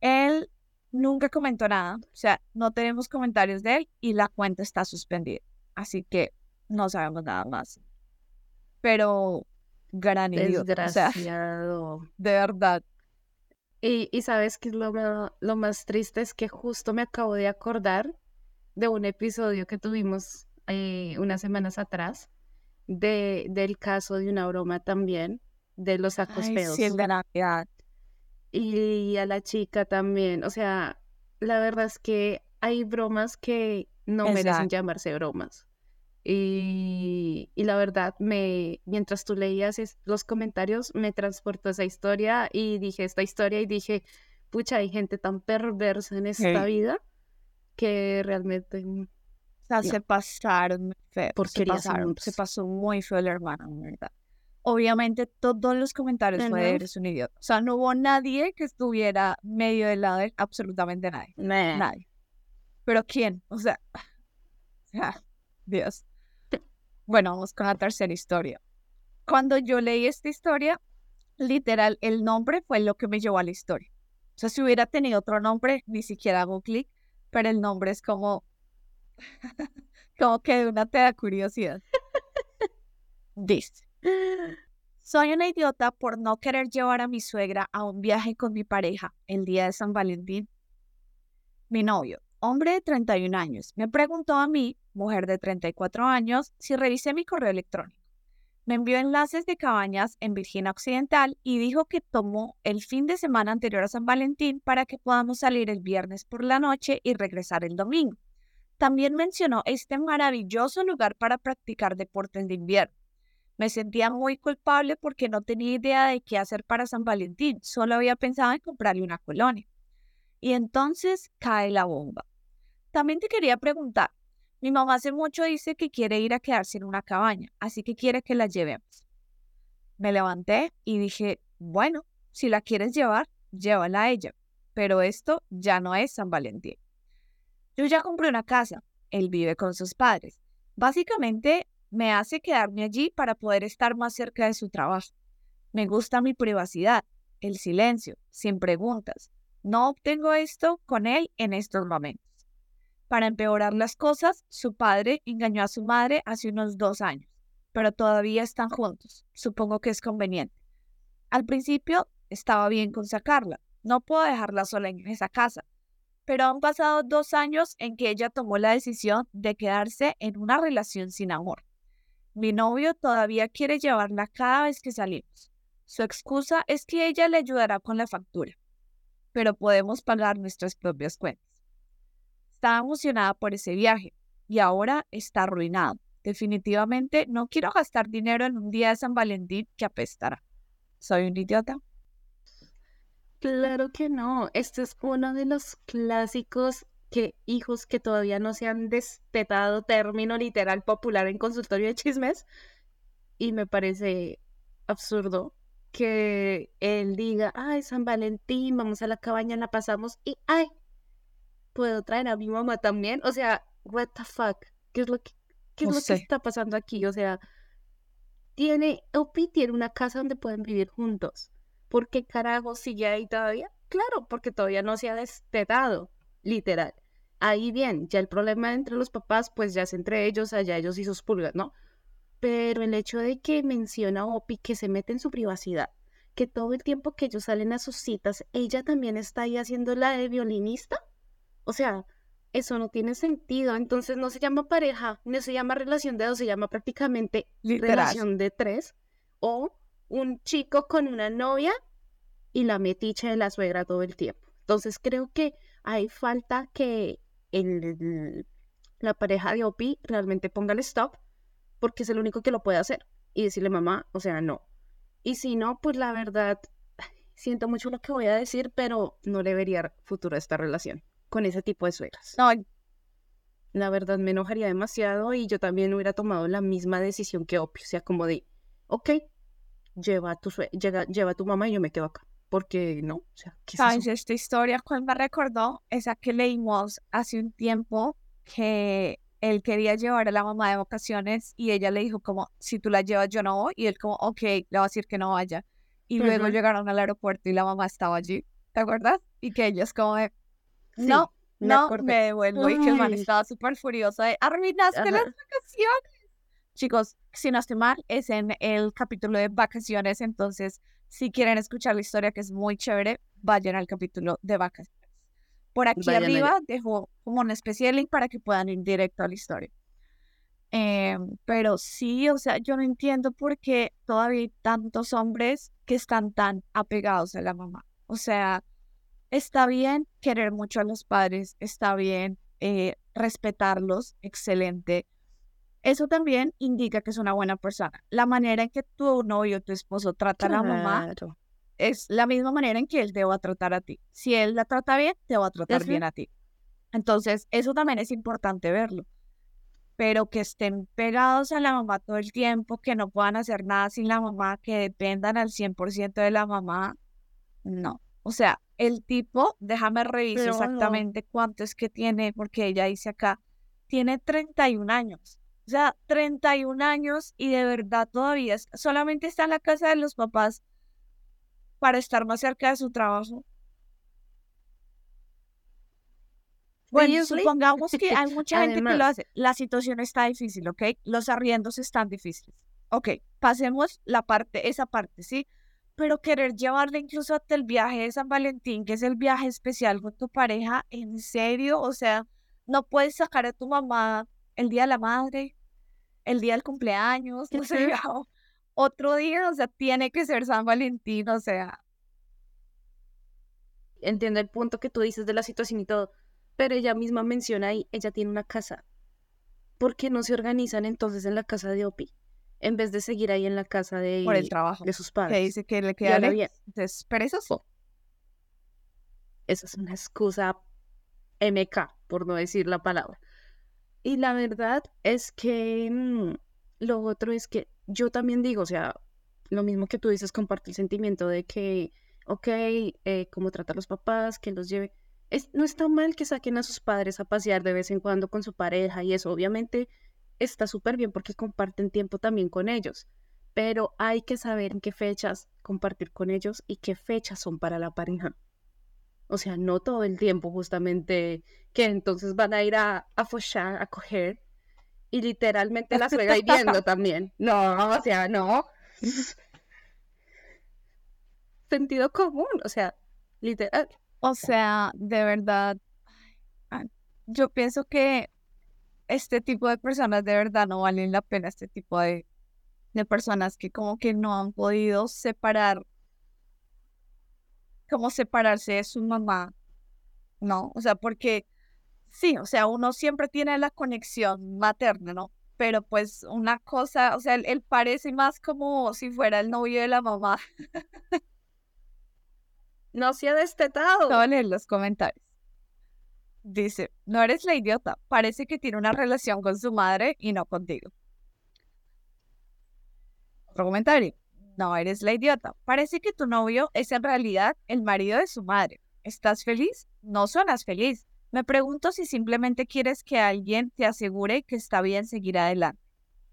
[SPEAKER 1] Él nunca comentó nada, o sea, no tenemos comentarios de él y la cuenta está suspendida. Así que no sabemos nada más. Pero gran idiota, o sea, [laughs] de verdad.
[SPEAKER 2] Y, y sabes que lo, lo más triste es que justo me acabo de acordar de un episodio que tuvimos eh, unas semanas atrás de, del caso de una broma también de los sacos
[SPEAKER 1] Ay,
[SPEAKER 2] feos.
[SPEAKER 1] sí, el de Navidad.
[SPEAKER 2] Y a la chica también. O sea, la verdad es que hay bromas que no merecen llamarse bromas. Y, y la verdad, me, mientras tú leías es- los comentarios, me transportó esa historia y dije esta historia y dije, pucha, hay gente tan perversa en esta vida que realmente mm,
[SPEAKER 1] O sea,
[SPEAKER 2] No.
[SPEAKER 1] se pasaron muy feo. Se pasaron, pasó muy feo el hermano, verdad. Obviamente, todos los comentarios fue
[SPEAKER 2] Ajá.
[SPEAKER 1] eres un idiota. O sea, no hubo nadie que estuviera medio del lado de él, absolutamente nadie. Nadie. ¿Pero quién? O sea, [laughs] o sea, Dios. Bueno, vamos con la tercera historia. Cuando yo leí esta historia, literal, el nombre fue lo que me llevó a la historia. O sea, si hubiera tenido otro nombre, ni siquiera hago clic, pero el nombre es como, [laughs] como que de una te da curiosidad. Dice, soy una idiota por no querer llevar a mi suegra a un viaje con mi pareja el día de San Valentín. Mi novio, hombre de 31 años, me preguntó a mí, mujer de 34 años, si revisé mi correo electrónico. Me envió enlaces de cabañas en Virginia Occidental y dijo que tomó el fin de semana anterior a San Valentín para que podamos salir el viernes por la noche y regresar el domingo. También mencionó este maravilloso lugar para practicar deportes de invierno. Me sentía muy culpable porque no tenía idea de qué hacer para San Valentín, solo había pensado en comprarle una colonia. Y entonces cae la bomba. También te quería preguntar, mi mamá hace mucho dice que quiere ir a quedarse en una cabaña, así que quiere que la llevemos. Me levanté y dije, bueno, si la quieres llevar, llévala a ella, pero esto ya no es San Valentín. Yo ya compré una casa, él vive con sus padres. Básicamente me hace quedarme allí para poder estar más cerca de su trabajo. Me gusta mi privacidad, el silencio, sin preguntas. No obtengo esto con él en estos momentos. Para empeorar las cosas, su padre engañó a su madre hace unos dos años, pero todavía están juntos. Supongo que es conveniente. Al principio estaba bien con sacarla. No puedo dejarla sola en esa casa. Pero han pasado dos años en que ella tomó la decisión de quedarse en una relación sin amor. Mi novio todavía quiere llevarla cada vez que salimos. Su excusa es que ella le ayudará con la factura, pero podemos pagar nuestras propias cuentas. Estaba emocionada por ese viaje y ahora está arruinado. Definitivamente no quiero gastar dinero en un día de San Valentín que apestará. ¿Soy un idiota?
[SPEAKER 2] Claro que no. Este es uno de los clásicos que hijos que todavía no se han destetado, término literal popular en consultorio de chismes. Y me parece absurdo que él diga, ay, San Valentín, vamos a la cabaña, la pasamos y, ay, puedo traer a mi mamá también. O sea, what the fuck, ¿qué es lo que, qué es
[SPEAKER 1] No
[SPEAKER 2] lo
[SPEAKER 1] sé.
[SPEAKER 2] que está pasando aquí? O sea, tiene, Opi tiene una casa donde pueden vivir juntos. ¿Por qué carajo sigue ahí todavía? Claro, porque todavía no se ha destetado, literal. Ahí bien, ya el problema entre los papás, pues ya es entre ellos, allá ellos y sus pulgas, ¿no? Pero el hecho de que menciona Opi que se mete en su privacidad, que todo el tiempo que ellos salen a sus citas, ella también está ahí haciendo la de violinista. O sea, eso no tiene sentido. Entonces no se llama pareja, no se llama relación de dos, se llama prácticamente
[SPEAKER 1] Literal.
[SPEAKER 2] relación de tres. O un chico con una novia y la metiche de la suegra todo el tiempo. Entonces creo que hay falta que el- el- la pareja de Opi realmente ponga el stop porque es el único que lo puede hacer y decirle mamá, o sea, no. Y si no, pues la verdad, siento mucho lo que voy a decir, pero no le vería futuro a esta relación con ese tipo de suegras.
[SPEAKER 1] No,
[SPEAKER 2] La verdad me enojaría demasiado y yo también hubiera tomado la misma decisión que Opi, o sea, como de, ok, lleva a tu, sue- llega, lleva a tu mamá y yo me quedo acá. Porque no, o sea, ¿qué es.
[SPEAKER 1] Esta historia, ¿cuál me recordó? Esa que leímos hace un tiempo que él quería llevar a la mamá de vacaciones y ella le dijo como, si tú la llevas yo no voy y él como, ok, le va a decir que no vaya. Y luego llegaron al aeropuerto y la mamá estaba allí, ¿te acuerdas? Y que ella es como
[SPEAKER 2] Sí,
[SPEAKER 1] no,
[SPEAKER 2] me
[SPEAKER 1] no,
[SPEAKER 2] acordé.
[SPEAKER 1] me devuelvo y que man estaba súper furioso de, arruinaste las
[SPEAKER 2] Ajá.
[SPEAKER 1] vacaciones. Chicos, si no estoy mal, es en el capítulo de vacaciones, entonces si quieren escuchar la historia que es muy chévere, vayan al capítulo de vacaciones. Por aquí
[SPEAKER 2] Vayan allá.
[SPEAKER 1] arriba dejo como una especie de link para que puedan ir directo a la historia. Em, pero sí, o sea, yo no entiendo por qué todavía hay tantos hombres que están tan apegados a la mamá. O sea, está bien querer mucho a los padres, está bien eh, respetarlos, excelente. Eso también indica que es una buena persona. La manera en que tu novio o tu esposo trata a la mamá es la misma manera en que él te va a tratar a ti. Si él la trata bien, te va a tratar bien a ti. Entonces, eso también es importante verlo. Pero que estén pegados a la mamá todo el tiempo, que no puedan hacer nada sin la mamá, que dependan al 100% de la mamá, no. O sea, el tipo, déjame revisar
[SPEAKER 2] no.
[SPEAKER 1] exactamente cuánto es que tiene, porque ella dice acá, tiene 31 años. O sea, 31 años y de verdad todavía es- solamente está en la casa de los papás para estar más cerca de su trabajo. Bueno, supongamos que hay [laughs] mucha gente que lo hace. La situación está difícil, ¿ok? Los arriendos están difíciles. Ok, pasemos la parte, esa parte, ¿sí? Pero querer llevarle incluso hasta el viaje de San Valentín, que es el viaje especial con tu pareja, ¿en serio? O sea, no puedes sacar a tu mamá el día de la madre, el día del cumpleaños, no sé, [laughs] otro día, o sea, tiene que ser San Valentín, o sea,
[SPEAKER 2] Entiendo el punto que tú dices de la situación y todo, pero ella misma menciona ahí, ella tiene una casa. ¿Por qué no se organizan entonces en la casa de Opi? En vez de seguir ahí en la casa de,
[SPEAKER 1] por el trabajo.
[SPEAKER 2] de sus
[SPEAKER 1] Que
[SPEAKER 2] padres.
[SPEAKER 1] dice que le queda Entonces, perezoso.
[SPEAKER 2] Esa es una excusa MK, por no decir la palabra. Y la verdad es que mm, lo otro es que yo también digo, o sea, lo mismo que tú dices, comparto el sentimiento de que, ok, eh, cómo trata a los papás, que los lleve. Es, no está mal que saquen a sus padres a pasear de vez en cuando con su pareja y eso, obviamente está súper bien porque comparten tiempo también con ellos, pero hay que saber en qué fechas compartir con ellos y qué fechas son para la pareja. O sea, no todo el tiempo justamente que entonces van a ir a, a fochar, a coger y literalmente la suegra viendo [laughs] también. No, o sea, no. [laughs] Sentido común, o sea, literal.
[SPEAKER 1] O sea, de verdad, ay, yo pienso que este tipo de personas de verdad no valen la pena, este tipo de, de personas que como que no han podido separar, como separarse de su mamá, ¿no? O sea, porque sí, o sea, uno siempre tiene la conexión materna, ¿no? Pero pues una cosa, o sea, él, él parece más como si fuera el novio de la mamá.
[SPEAKER 2] No se ha destetado.
[SPEAKER 1] A leer los comentarios. Dice, no eres la idiota, parece que tiene una relación con su madre y no contigo. Otro comentario, no eres la idiota, parece que tu novio es en realidad el marido de su madre. ¿Estás feliz? No suenas feliz. Me pregunto si simplemente quieres que alguien te asegure que está bien seguir adelante.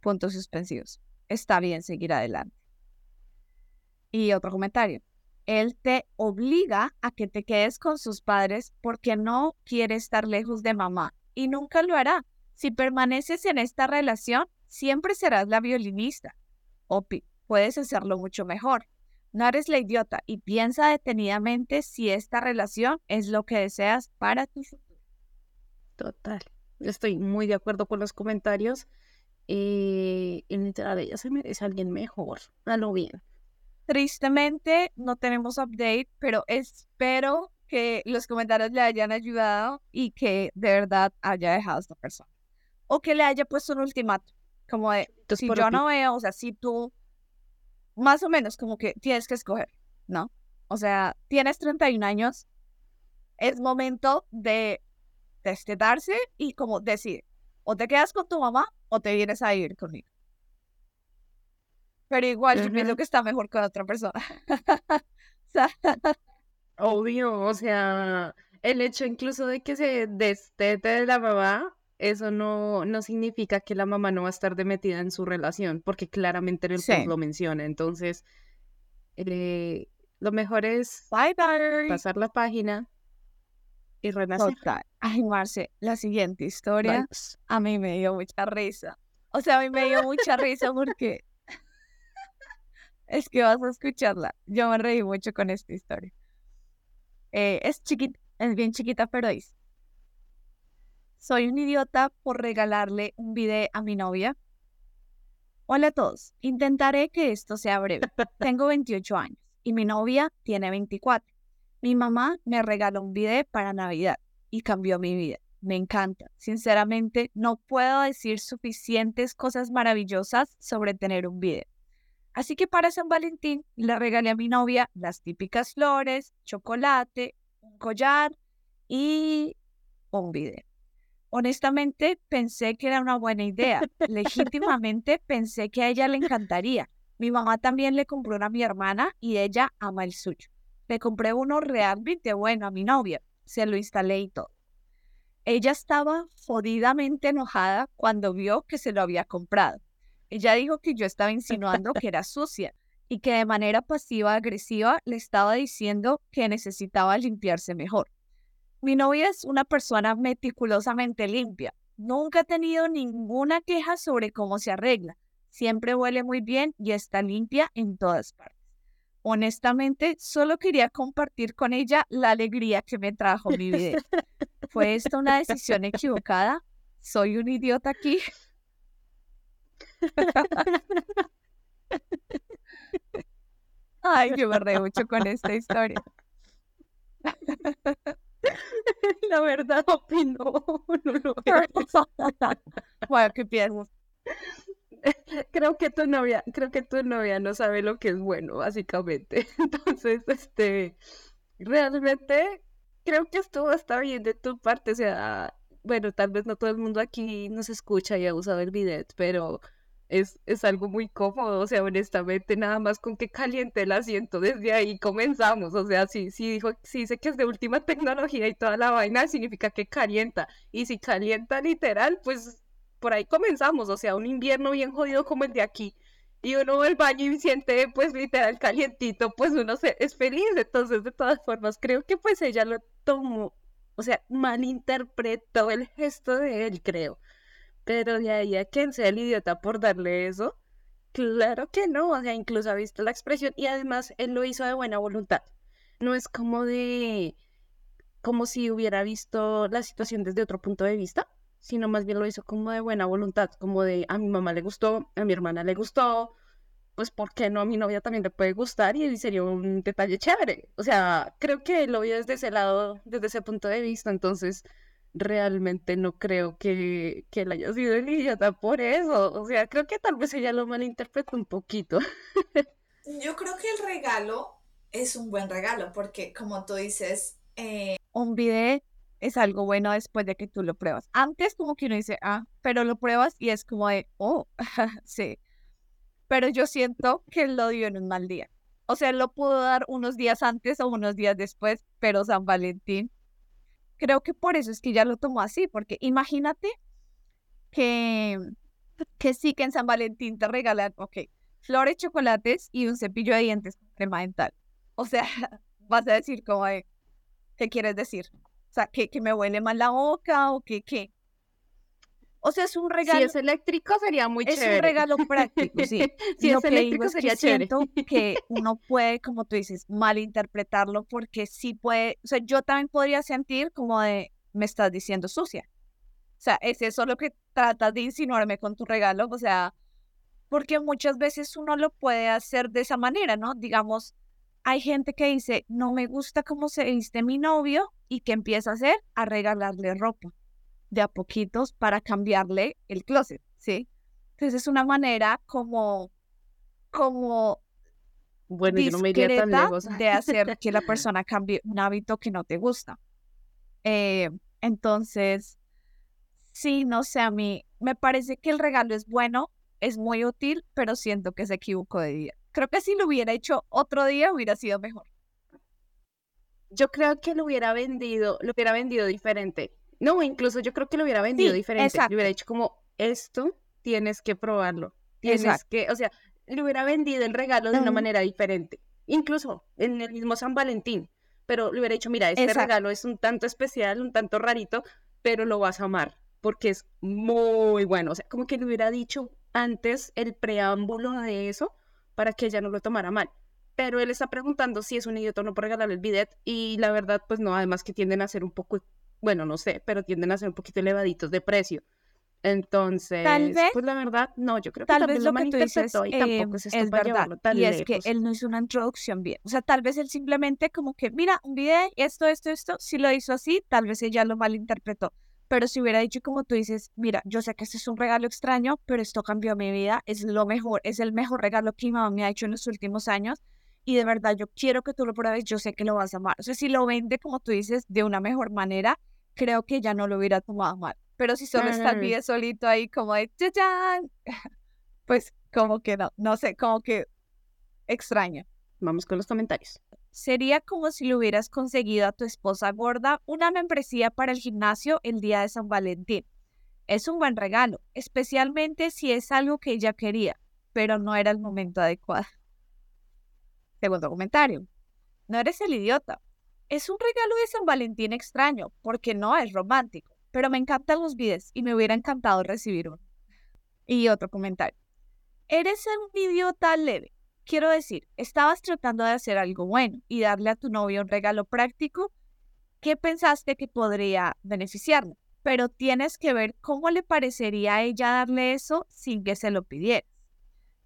[SPEAKER 1] Puntos suspensivos. Está bien seguir adelante. Y otro comentario. Él te obliga a que te quedes con sus padres porque no quiere estar lejos de mamá y nunca lo hará. Si permaneces en esta relación, siempre serás la violinista. Opi, puedes hacerlo mucho mejor. No eres la idiota y piensa detenidamente si esta relación es lo que deseas para tu futuro.
[SPEAKER 2] Total. Estoy muy de acuerdo con los comentarios. Eh, en literal, ella se merece a alguien mejor. A lo bien.
[SPEAKER 1] Tristemente no tenemos update, pero espero que los comentarios le hayan ayudado y que de verdad haya dejado a esta persona. O que le haya puesto un ultimato. Como de, si yo no veo, o sea, si tú más o menos como que tienes que escoger, ¿no? O sea, tienes 31 años, es momento de destetarse y como decir, o te quedas con tu mamá o te vienes a vivir conmigo. Pero igual yo pienso que está mejor con otra persona. [laughs]
[SPEAKER 2] Obvio, o sea, el hecho incluso de que se destete de la mamá eso no, no significa que la mamá no va a estar de metida en su relación, porque claramente el sí. lo menciona. Entonces, eh, lo mejor es pasar la página y renacer.
[SPEAKER 1] Ay, Marce, la siguiente historia a mí me dio mucha risa. O sea, a mí me dio mucha risa porque es que vas a escucharla. Yo me reí mucho con esta historia. Eh, es chiquita, es bien chiquita, pero dice. Soy un idiota por regalarle un video a mi novia. Hola a todos. Intentaré que esto sea breve. Tengo 28 años y mi novia tiene 24. Mi mamá me regaló un video para Navidad y cambió mi vida. Me encanta. Sinceramente, no puedo decir suficientes cosas maravillosas sobre tener un video. Así que para San Valentín le regalé a mi novia las típicas flores, chocolate, un collar y un video. Honestamente, pensé que era una buena idea. Legítimamente pensé que a ella le encantaría. Mi mamá también le compró una a mi hermana y ella ama el suyo. Le compré uno realmente bueno a mi novia. Se lo instalé y todo. Ella estaba jodidamente enojada cuando vio que se lo había comprado. Ella dijo que yo estaba insinuando que era sucia y que de manera pasiva-agresiva le estaba diciendo que necesitaba limpiarse mejor. Mi novia es una persona meticulosamente limpia. Nunca ha tenido ninguna queja sobre cómo se arregla. Siempre huele muy bien y está limpia en todas partes. Honestamente, solo quería compartir con ella la alegría que me trajo mi video. [laughs] ¿Fue esta una decisión equivocada? ¿Soy un idiota aquí? Ay, yo me reí mucho con esta historia.
[SPEAKER 2] La verdad opino. No lo [laughs]
[SPEAKER 1] bueno, ¿qué piensas?
[SPEAKER 2] Creo que tu novia, creo que tu novia no sabe lo que es bueno, básicamente. [laughs] Entonces, este, realmente creo que estuvo está bien de tu parte. O sea, bueno, tal vez no todo el mundo aquí nos escucha y ha usado el bidet, pero es, es algo muy cómodo, o sea, honestamente, nada más con que caliente el asiento, desde ahí comenzamos, o sea, si, si, dijo, si dice que es de última [laughs] tecnología y toda la vaina, significa que calienta, y si calienta literal, pues por ahí comenzamos, o sea, un invierno bien jodido como el de aquí, y uno va al baño y siente pues literal calientito, pues uno se, es feliz, entonces de todas formas, creo que pues ella lo tomó, o sea, malinterpretó el gesto de él, creo. Pero de ahí a quien sea el idiota por darle eso, claro que no, o sea, incluso ha visto la expresión y además él lo hizo de buena voluntad. No es como de, como si hubiera visto la situación desde otro punto de vista, sino más bien lo hizo como de buena voluntad, como de a mi mamá le gustó, a mi hermana le gustó, pues ¿por qué no a mi novia también le puede gustar y sería un detalle chévere? O sea, creo que lo vio desde ese lado, desde ese punto de vista, entonces realmente no creo que, que él haya sido el idiota por eso. O sea, creo que tal vez ella lo malinterpretó un poquito.
[SPEAKER 3] Yo creo que el regalo es un buen regalo porque, como tú dices, eh...
[SPEAKER 1] un video es algo bueno después de que tú lo pruebas. Antes como que uno dice, ah, pero lo pruebas y es como de, oh, [laughs] sí. Pero yo siento que lo dio en un mal día. O sea, lo pudo dar unos días antes o unos días después, pero San Valentín creo que por eso es que ya lo tomó así, porque imagínate que, que sí que en San Valentín te regalan, ok, flores, chocolates y un cepillo de dientes con crema dental. O sea, [laughs] vas a decir como ¿qué quieres decir? O sea, que, que me huele mal la boca o que qué. O sea, es un regalo.
[SPEAKER 2] Si es eléctrico sería muy
[SPEAKER 1] es
[SPEAKER 2] chévere.
[SPEAKER 1] un regalo práctico, sí. [laughs]
[SPEAKER 2] si
[SPEAKER 1] Lo
[SPEAKER 2] es
[SPEAKER 1] que
[SPEAKER 2] eléctrico
[SPEAKER 1] es que
[SPEAKER 2] sería chévere.
[SPEAKER 1] siento que uno [laughs] puede, como tú dices, malinterpretarlo porque sí puede, o sea, yo también podría sentir como de, me estás diciendo sucia. O sea, es eso lo que tratas de insinuarme con tu regalo, o sea, porque muchas veces uno lo puede hacer de esa manera, ¿no? Digamos, hay gente que dice, no me gusta cómo se viste mi novio y que empieza a hacer a regalarle ropa de a poquitos para cambiarle el closet, ¿sí? Entonces es una manera como, como
[SPEAKER 2] Bueno, yo no me iría tan lejos.
[SPEAKER 1] de hacer que la [laughs] persona cambie un hábito que no te gusta. Eh, entonces, sí, no sé, a mí me parece que el regalo es bueno, es muy útil, pero siento que se equivocó de día. Creo que si lo hubiera hecho otro día hubiera sido mejor.
[SPEAKER 2] Yo creo que lo hubiera vendido, lo hubiera vendido diferente. No, incluso yo creo que lo hubiera vendido
[SPEAKER 1] Sí,
[SPEAKER 2] diferente.
[SPEAKER 1] exacto.
[SPEAKER 2] Le hubiera dicho como, esto tienes que probarlo. Tienes
[SPEAKER 1] Exacto.
[SPEAKER 2] que, o sea, le hubiera vendido el regalo de una manera diferente. Incluso en el mismo San Valentín. Pero le hubiera dicho, mira, este
[SPEAKER 1] Exacto.
[SPEAKER 2] regalo es un tanto especial, un tanto rarito, pero lo vas a amar porque es muy bueno. O sea, como que le hubiera dicho antes el preámbulo de eso para que ella no lo tomara mal. Pero él está preguntando si es un idiota o no por regalarle el bidet y la verdad, pues no, además que tienden a ser un poco, bueno, no sé, pero tienden a ser un poquito elevaditos de precio. Entonces,
[SPEAKER 1] vez-
[SPEAKER 2] pues la verdad, no, yo creo que
[SPEAKER 1] Tal
[SPEAKER 2] tal,
[SPEAKER 1] vez lo que tú dices
[SPEAKER 2] malinterpretó y tampoco
[SPEAKER 1] eh,
[SPEAKER 2] es
[SPEAKER 1] es verdad.
[SPEAKER 2] tan
[SPEAKER 1] Y es que él no hizo una introducción bien. O sea, tal vez él simplemente como que, mira, un video, esto, esto, esto, si lo hizo así, tal vez ella lo malinterpretó. Pero si hubiera dicho como tú dices, mira, yo sé que este es un regalo extraño, pero esto cambió mi vida, es lo mejor, es el mejor regalo que mi mamá me ha hecho en los últimos años y de verdad yo quiero que tú lo pruebes, yo sé que lo vas a amar. O sea, si lo vende como tú dices de una mejor manera, creo que ya no lo hubiera tomado mal. Pero si solo está el video solito ahí como de ¡Chachán! [laughs] pues como que no, no sé, como que extraño.
[SPEAKER 2] Vamos con los comentarios.
[SPEAKER 1] Sería como si le hubieras conseguido a tu esposa gorda una membresía para el gimnasio el día de San Valentín. Es un buen regalo, especialmente si es algo que ella quería, pero no era el momento adecuado. Segundo comentario. No eres el idiota. Es un regalo de San Valentín extraño, porque no es romántico, pero me encantan los videos y me hubiera encantado recibir uno. Y otro comentario. Eres un idiota leve. Quiero decir, estabas tratando de hacer algo bueno y darle a tu novio un regalo práctico que pensaste que podría beneficiarlo, pero tienes que ver cómo le parecería a ella darle eso sin que se lo pidieras.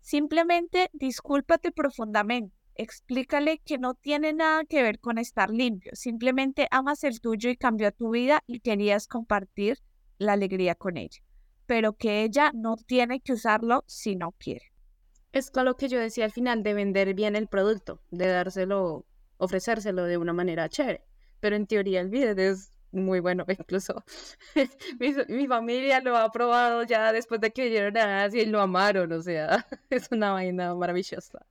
[SPEAKER 1] Simplemente discúlpate profundamente, explícale que no tiene nada que ver con estar limpio, simplemente amas el tuyo y cambió tu vida y querías compartir la alegría con ella, pero que ella no tiene que usarlo si no quiere.
[SPEAKER 2] Es con lo que yo decía al final de vender bien el producto, de dárselo, ofrecérselo de una manera chévere. Pero en teoría el bidet es muy bueno, [laughs] incluso [laughs] mi, mi familia lo ha probado ya después de que vinieron a y lo amaron, o sea, [laughs] es una vaina maravillosa.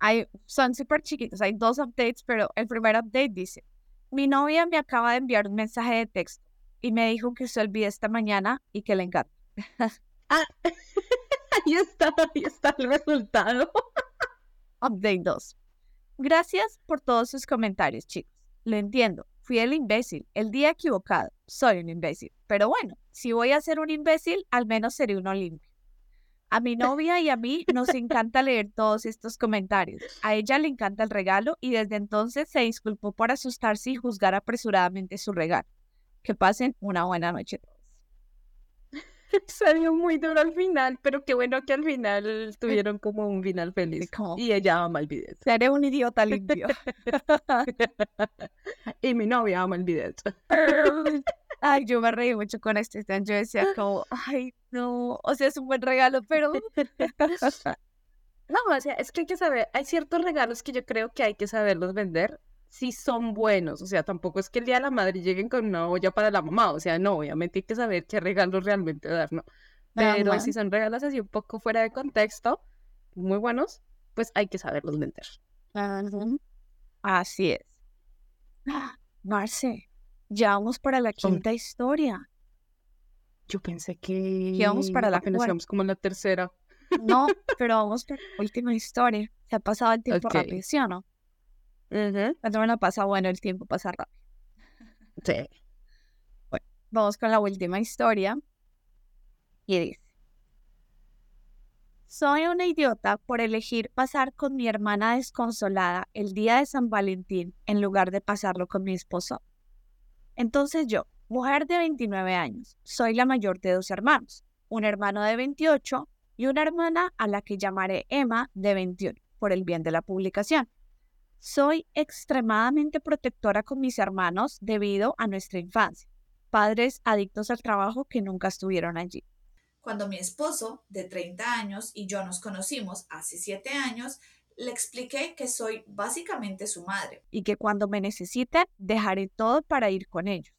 [SPEAKER 1] Hay, son súper chiquitos, hay dos updates, pero el primer update dice, mi novia me acaba de enviar un mensaje de texto y me dijo que se olvide esta mañana y que le encanta. [laughs]
[SPEAKER 2] Ah, [laughs] ahí está, ahí está el resultado. [laughs]
[SPEAKER 1] Update 2. Gracias por todos sus comentarios, chicos. Lo entiendo. Fui el imbécil, el día equivocado. Soy un imbécil. Pero bueno, si voy a ser un imbécil, al menos seré uno limpio. A mi novia y a mí nos encanta leer todos estos comentarios. A ella le encanta el regalo y desde entonces se disculpó por asustarse y juzgar apresuradamente su regalo. Que pasen una buena noche todos. [laughs]
[SPEAKER 2] Salió muy duro al final, pero qué bueno que al final tuvieron como un final feliz. Y ella ama el bidet.
[SPEAKER 1] Seré un idiota limpio. [laughs]
[SPEAKER 2] y mi novia ama el bidet. [laughs]
[SPEAKER 1] Ay, yo me reí mucho con este stand. Yo decía [laughs] como, ay, no, o sea, es un buen regalo, pero [laughs]
[SPEAKER 2] No, o sea, es que hay que saber, hay ciertos regalos que yo creo que hay que saberlos vender si son buenos, o sea, tampoco es que el día de la madre lleguen con una olla para la mamá, o sea, no, obviamente hay que saber qué regalos realmente dar, ¿no? Pero si son regalos así un poco fuera de contexto, muy buenos, pues hay que saberlos vender.
[SPEAKER 1] Ajá. Así es. [gasps] Marce, Ya vamos para la quinta historia.
[SPEAKER 2] Yo pensé que
[SPEAKER 1] vamos para la
[SPEAKER 2] apenas íbamos como en la tercera.
[SPEAKER 1] No, [laughs] pero vamos para la última historia. Se ha pasado el tiempo rápido, ¿sí o no? Cuando me la pasa, bueno, el tiempo pasa rápido.
[SPEAKER 2] Sí.
[SPEAKER 1] Vamos con la última historia. Y dice, soy una idiota por elegir pasar con mi hermana desconsolada el día de San Valentín en lugar de pasarlo con mi esposo. Entonces yo, mujer de 29 años, soy la mayor de dos hermanos, un hermano de 28 y una hermana a la que llamaré Emma de 21, por el bien de la publicación. Soy extremadamente protectora con mis hermanos debido a nuestra infancia padres adictos al trabajo que nunca estuvieron allí.
[SPEAKER 3] Cuando mi esposo, de 30 años, y yo nos conocimos hace 7 años, le expliqué que soy básicamente su madre.
[SPEAKER 1] Y que cuando me necesiten, dejaré todo para ir con ellos.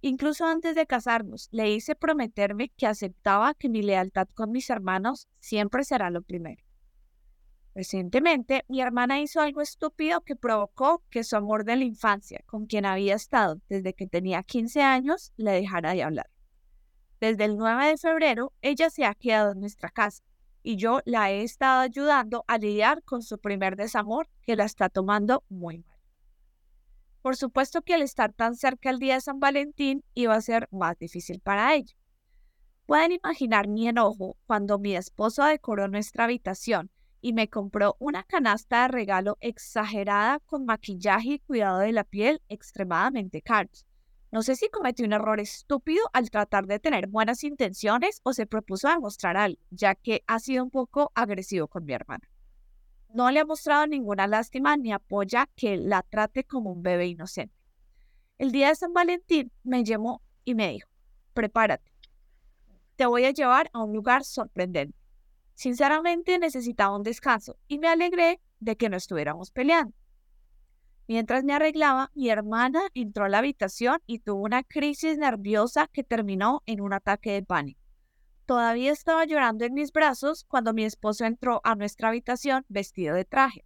[SPEAKER 1] Incluso antes de casarnos, le hice prometerme que aceptaba que mi lealtad con mis hermanos siempre será lo primero. Recientemente, mi hermana hizo algo estúpido que provocó que su amor de la infancia, con quien había estado desde que tenía 15 años, le dejara de hablar. Desde el 9 de febrero, ella se ha quedado en nuestra casa y yo la he estado ayudando a lidiar con su primer desamor que la está tomando muy mal. Por supuesto que al estar tan cerca el día de San Valentín iba a ser más difícil para ella. Pueden imaginar mi enojo cuando mi esposo decoró nuestra habitación y me compró una canasta de regalo exagerada con maquillaje y cuidado de la piel extremadamente caros. No sé si cometió un error estúpido al tratar de tener buenas intenciones o se propuso demostrar algo, ya que ha sido un poco agresivo con mi hermana. No le ha mostrado ninguna lástima ni apoya que la trate como un bebé inocente. El día de San Valentín me llamó y me dijo, prepárate, te voy a llevar a un lugar sorprendente. Sinceramente necesitaba un descanso y me alegré de que no estuviéramos peleando. Mientras me arreglaba, mi hermana entró a la habitación y tuvo una crisis nerviosa que terminó en un ataque de pánico. Todavía estaba llorando en mis brazos cuando mi esposo entró a nuestra habitación vestido de traje.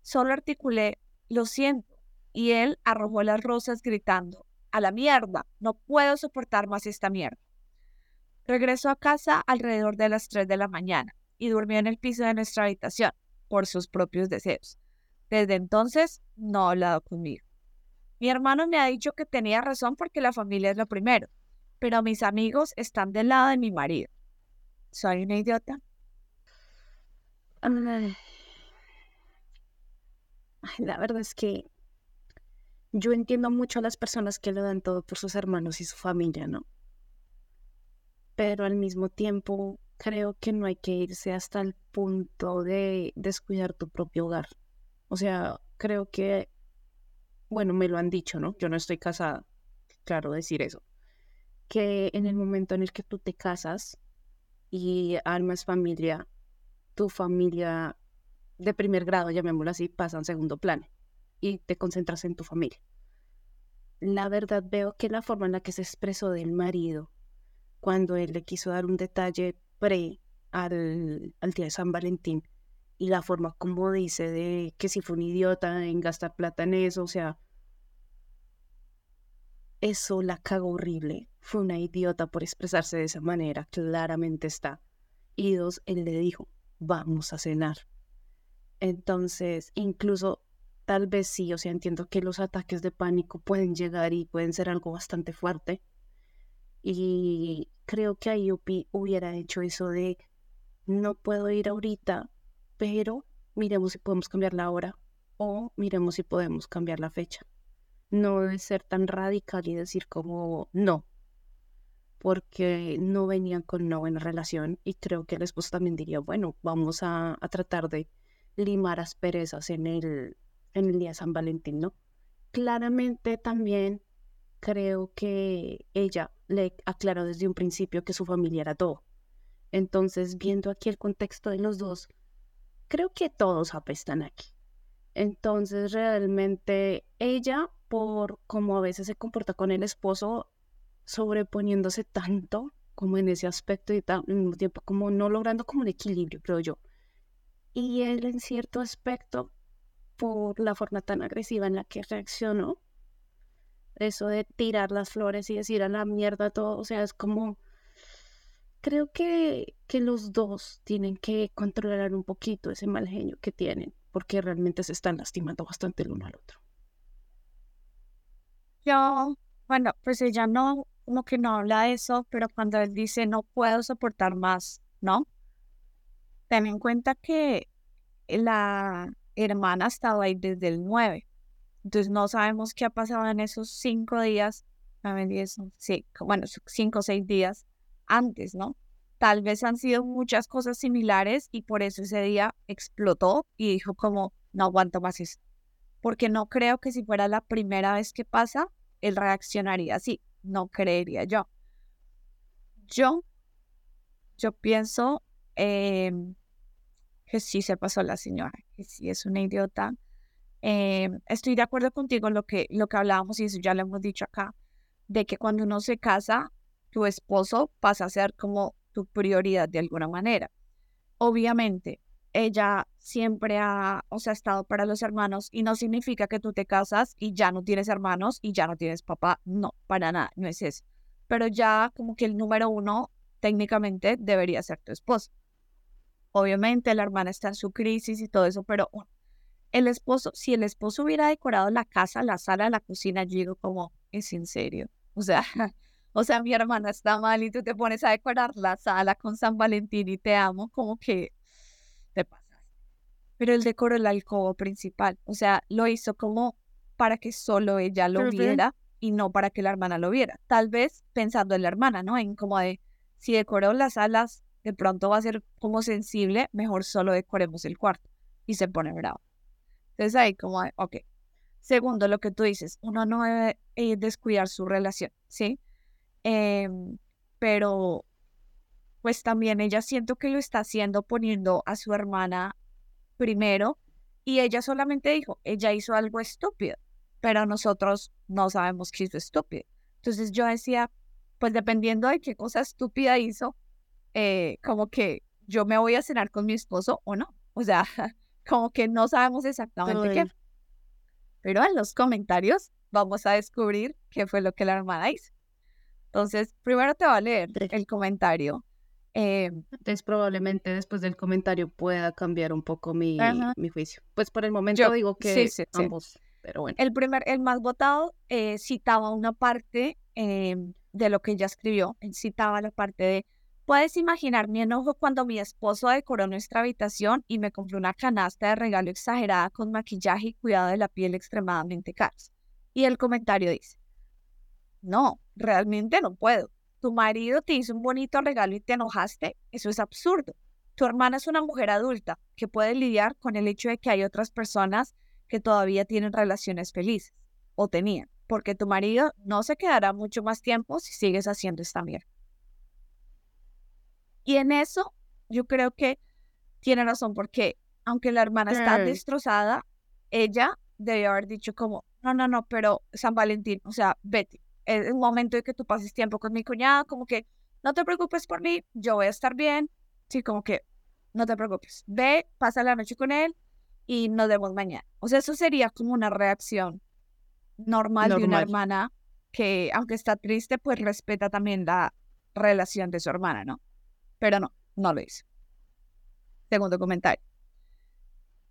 [SPEAKER 1] Solo articulé, lo siento, y él arrojó las rosas gritando, a la mierda, no puedo soportar más esta mierda. Regresó a casa alrededor de las 3 de la mañana y durmió en el piso de nuestra habitación, por sus propios deseos. Desde entonces no ha hablado conmigo. Mi hermano me ha dicho que tenía razón porque la familia es lo primero, pero mis amigos están del lado de mi marido. ¿Soy una idiota?
[SPEAKER 2] La verdad es que yo entiendo mucho a las personas que lo dan todo por sus hermanos y su familia, ¿no? Pero al mismo tiempo creo que no hay que irse hasta el punto de descuidar tu propio hogar. O sea, creo que, bueno, me lo han dicho, ¿no? Yo no estoy casada, claro decir eso. Que en el momento en el que tú te casas y armas familia, tu familia de primer grado, llamémoslo así, pasa en segundo plano y te concentras en tu familia. La verdad veo que la forma en la que se expresó del marido cuando él le quiso dar un detalle pre al, al día de San Valentín y la forma como dice de que si fue un idiota en gastar plata en eso, o sea, eso la cagó horrible. Fue una idiota por expresarse de esa manera, claramente está. Y dos, él le dijo, vamos a cenar. Entonces, incluso tal vez sí, o sea, entiendo que los ataques de pánico pueden llegar y pueden ser algo bastante fuerte. Y creo que Upi hubiera hecho eso de, no puedo ir ahorita, pero miremos si podemos cambiar la hora o miremos si podemos cambiar la fecha. No debe ser tan radical y decir como no, porque no venían con una buena relación y creo que el esposo también diría, bueno, vamos a, a tratar de limar asperezas en el, en el día de San Valentín, ¿no? Claramente también creo que ella le aclaró desde un principio que su familia era todo. Entonces, viendo aquí el contexto de los dos, creo que todos apestan aquí. Entonces, realmente ella, por como a veces se comporta con el esposo, sobreponiéndose tanto como en ese aspecto y al mismo tiempo como no logrando como un equilibrio, creo yo. Y él en cierto aspecto, por la forma tan agresiva en la que reaccionó, eso de tirar las flores y decir a la mierda todo, o sea, es como, creo que, que los dos tienen que controlar un poquito ese mal genio que tienen, porque realmente se están lastimando bastante el uno al otro.
[SPEAKER 1] Yo, bueno, pues ella no, como que no habla de eso, pero cuando él dice no puedo soportar más, ¿no? Ten en cuenta que la hermana ha estado ahí desde el 9. Entonces no sabemos qué ha pasado en esos cinco días, sí, bueno, cinco o seis días antes, ¿no? Tal vez han sido muchas cosas similares y por eso ese día explotó y dijo como, no aguanto más esto. Porque no creo que si fuera la primera vez que pasa, él reaccionaría así. No creería yo. Yo, yo pienso em, que sí se pasó la señora, que sí es una idiota. Em, estoy de acuerdo contigo en lo que, lo que hablábamos y eso ya lo hemos dicho acá, de que cuando uno se casa, tu esposo pasa a ser como tu prioridad de alguna manera. Obviamente, ella siempre ha, o sea, estado para los hermanos y no significa que tú te casas y ya no tienes hermanos y ya no tienes papá. No, para nada, no es eso. Pero ya como que el número uno técnicamente debería ser tu esposo. Obviamente la hermana está en su crisis y todo eso, pero el esposo, si el esposo hubiera decorado la casa, la sala, la cocina, yo digo como, es en serio. O sea, [laughs] o sea, mi hermana está mal y tú te pones a decorar la sala con San Valentín y te amo, como que te pasas. Pero él decoró el alcohol principal, o sea, lo hizo como para que solo ella lo viera y no para que la hermana lo viera. Tal vez pensando en la hermana, ¿no? En como de, si decoró las salas de pronto va a ser como sensible, mejor solo decoremos el cuarto. Y se pone bravo. Entonces ahí como, ok. Segundo, lo que tú dices, uno no debe eh, descuidar su relación, ¿sí? Em, pero pues también ella siento que lo está haciendo poniendo a su hermana primero y ella solamente dijo, ella hizo algo estúpido, pero nosotros no sabemos qué hizo estúpido. Entonces yo decía, pues dependiendo de qué cosa estúpida hizo, eh, como que yo me voy a cenar con mi esposo o no. O sea, [laughs] como que no sabemos exactamente qué. Pero en los comentarios vamos a descubrir qué fue lo que la hermana hizo. Entonces, primero te va a leer el comentario.
[SPEAKER 2] Eh, Entonces, probablemente después del comentario pueda cambiar un poco mi, mi juicio. Pues por el momento digo que ambos, pero bueno.
[SPEAKER 1] El primer, el más votado, eh, citaba una parte em, de lo que ella escribió. citaba la parte de Puedes imaginar mi enojo cuando mi esposo decoró nuestra habitación y me compró una canasta de regalo exagerada con maquillaje y cuidado de la piel extremadamente caros. Y el comentario dice, no, realmente no puedo. Tu marido te hizo un bonito regalo y te enojaste. Eso es absurdo. Tu hermana es una mujer adulta que puede lidiar con el hecho de que hay otras personas que todavía tienen relaciones felices o tenían, porque tu marido no se quedará mucho más tiempo si sigues haciendo esta mierda. Y en eso yo creo que tiene razón, porque aunque la hermana está destrozada, ella debió haber dicho como, no, no, no, pero San Valentín, o sea, Betty, es un momento de que tú pases tiempo con mi cuñada, como que no te preocupes por mí, yo voy a estar bien, sí, como que no te preocupes, ve, pasa la noche con él y nos vemos mañana. O sea, eso sería como una reacción normal, normal. de una hermana que, aunque está triste, pues respeta también la relación de su hermana, ¿no? pero no, no lo hizo. Segundo comentario.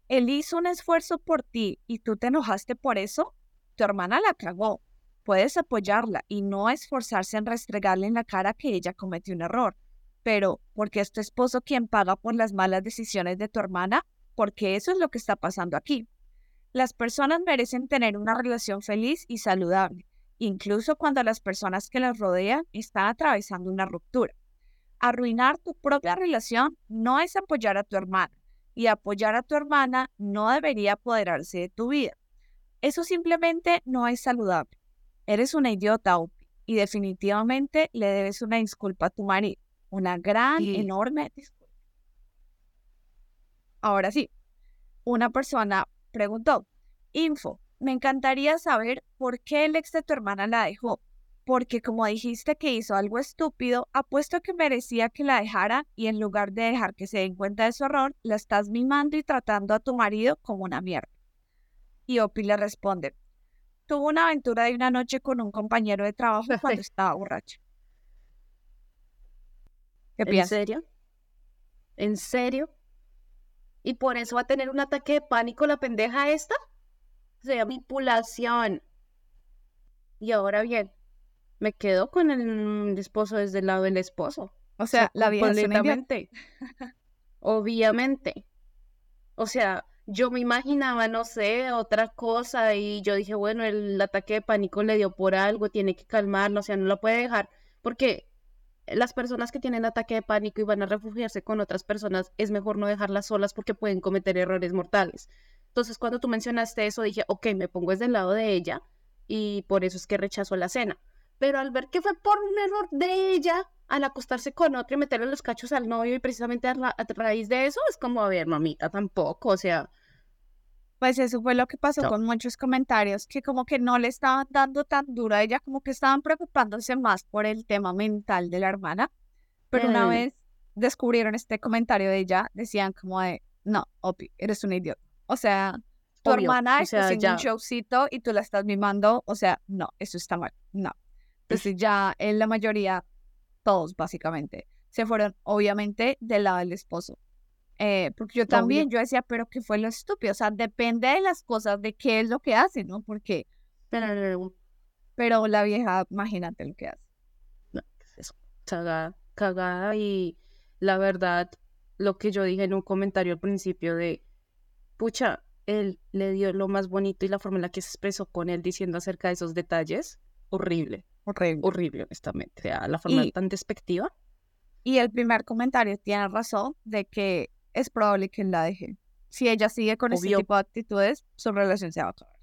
[SPEAKER 1] Él hizo un esfuerzo por ti y tú te enojaste por eso. Tu hermana la cagó. Puedes apoyarla y no esforzarse en restregarle en la cara que ella cometió un error. Pero, porque es tu esposo quien paga por las malas decisiones de tu hermana? Porque eso es lo que está pasando aquí. Las personas merecen tener una relación feliz y saludable, incluso cuando las personas que las rodean están atravesando una ruptura. Arruinar tu propia relación no es apoyar a tu hermana y apoyar a tu hermana no debería apoderarse de tu vida. Eso simplemente no es saludable. Eres una idiota, y definitivamente le debes una disculpa a tu marido. Una gran, enorme disculpa. Ahora sí, una persona preguntó, Info, me encantaría saber por qué el ex de tu hermana la dejó porque como dijiste que hizo algo estúpido, apuesto que merecía que la dejara y en lugar de dejar que se den cuenta de su error, la estás mimando y tratando a tu marido como una mierda. Y Opi le responde, tuvo una aventura de una noche con un compañero de trabajo [laughs] cuando estaba borracho. ¿Qué
[SPEAKER 2] ¿En
[SPEAKER 1] piensas?
[SPEAKER 2] serio? ¿En serio? ¿Y por eso va a tener un ataque de pánico la pendeja esta? Se llama manipulación. Y ahora bien, me quedo con el esposo desde el lado del esposo.
[SPEAKER 1] O sea, la es una idiota.
[SPEAKER 2] completamente. [laughs] Obviamente. O sea, yo me imaginaba, no sé, otra cosa y yo dije, bueno, el ataque de pánico le dio por algo, tiene que calmarlo, o sea, no la puede dejar. Porque las personas que tienen ataque de pánico y van a refugiarse con otras personas, es mejor no dejarlas solas porque pueden cometer errores mortales. Entonces, cuando tú mencionaste eso, dije, ok, me pongo desde el lado de ella y por eso es que rechazó la cena. Pero al ver que fue por un error de ella, al acostarse con otro y meterle los cachos al novio y precisamente a, ra- a raíz de eso, es como, a ver, mamita, tampoco, o sea,
[SPEAKER 1] Pues eso fue lo que pasó
[SPEAKER 2] No.
[SPEAKER 1] con muchos comentarios, que como que no le estaban dando tan duro a ella, como que estaban preocupándose más por el tema mental de la hermana. Pero una
[SPEAKER 2] Mm.
[SPEAKER 1] vez descubrieron este comentario de ella, decían como de, no, Opi, eres una idiota. O sea, tu
[SPEAKER 2] Obvio,
[SPEAKER 1] hermana
[SPEAKER 2] o
[SPEAKER 1] está
[SPEAKER 2] sea,
[SPEAKER 1] haciendo un
[SPEAKER 2] ya.
[SPEAKER 1] showcito y tú la estás mimando, o sea, no, eso está mal, no. Entonces ya en la mayoría, todos básicamente, se fueron obviamente del lado del esposo. Eh, porque yo también, yo decía, pero ¿qué fue lo estúpido? O sea, depende de las cosas, de qué es lo que hace, ¿no? Porque,
[SPEAKER 2] pero,
[SPEAKER 1] pero la vieja, imagínate lo que hace.
[SPEAKER 2] no, ¿qué es eso? Cagada, cagada y la verdad, lo que yo dije en un comentario al principio de, pucha, él le dio lo más bonito y la forma en la que se expresó con él diciendo acerca de esos detalles, horrible,
[SPEAKER 1] Horrible.
[SPEAKER 2] horrible, honestamente, o sea, la forma
[SPEAKER 1] Y-
[SPEAKER 2] tan despectiva.
[SPEAKER 1] Y el primer comentario tiene razón de que es probable que la deje. Si ella sigue con este
[SPEAKER 2] Obvio.
[SPEAKER 1] tipo de actitudes, su relación se va a acabar.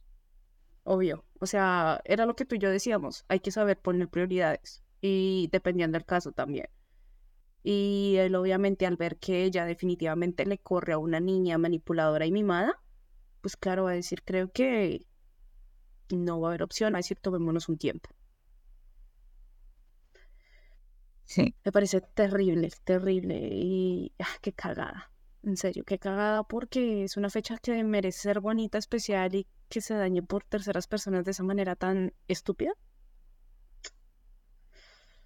[SPEAKER 2] Obvio, o sea, era lo que tú y yo decíamos, hay que saber poner prioridades y dependiendo del caso también. Y él obviamente al ver que ella definitivamente le corre a una niña manipuladora y mimada, pues claro, va a decir, creo que no va a haber opción, va a decir, tomémonos un tiempo.
[SPEAKER 1] Sí.
[SPEAKER 2] Me parece terrible, terrible y ah, qué cagada. En serio, qué cagada porque es una fecha que merece ser bonita, especial y que se dañe por terceras personas de esa manera tan estúpida.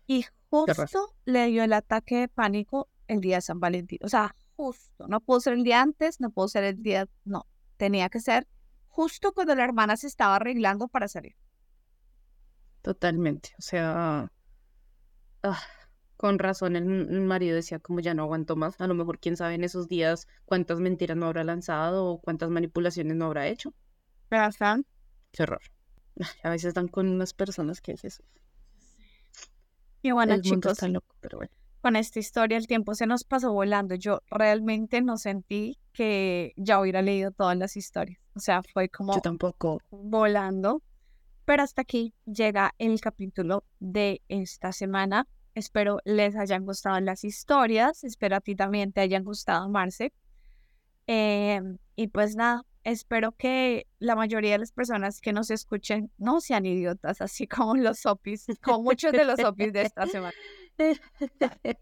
[SPEAKER 1] Y justo le dio el ataque de pánico el día de San Valentín. O sea, justo. No pudo ser el día antes, no pudo ser el día. No. Tenía que ser justo cuando la hermana se estaba arreglando para salir.
[SPEAKER 2] Totalmente. O sea, ah, con razón el, el marido decía como ya no aguanto más. A lo mejor quién sabe en esos días cuántas mentiras no habrá lanzado o cuántas manipulaciones no habrá hecho.
[SPEAKER 1] ¿Verdad?
[SPEAKER 2] Qué horror. [laughs] A veces dan con unas personas que Jesús.
[SPEAKER 1] Y bueno,
[SPEAKER 2] el
[SPEAKER 1] chicos,
[SPEAKER 2] está loco, pero bueno.
[SPEAKER 1] con esta historia el tiempo se nos pasó volando. Yo realmente no sentí que ya hubiera leído todas las historias. O sea, fue como
[SPEAKER 2] Yo tampoco.
[SPEAKER 1] volando. Pero hasta aquí llega el capítulo de esta semana. Espero les hayan gustado las historias. Espero a ti también te hayan gustado, Marce. Em, y pues nada, espero que la mayoría de las personas que nos escuchen no sean idiotas, así [laughs] como los opis, como muchos de los opis de esta semana. [laughs]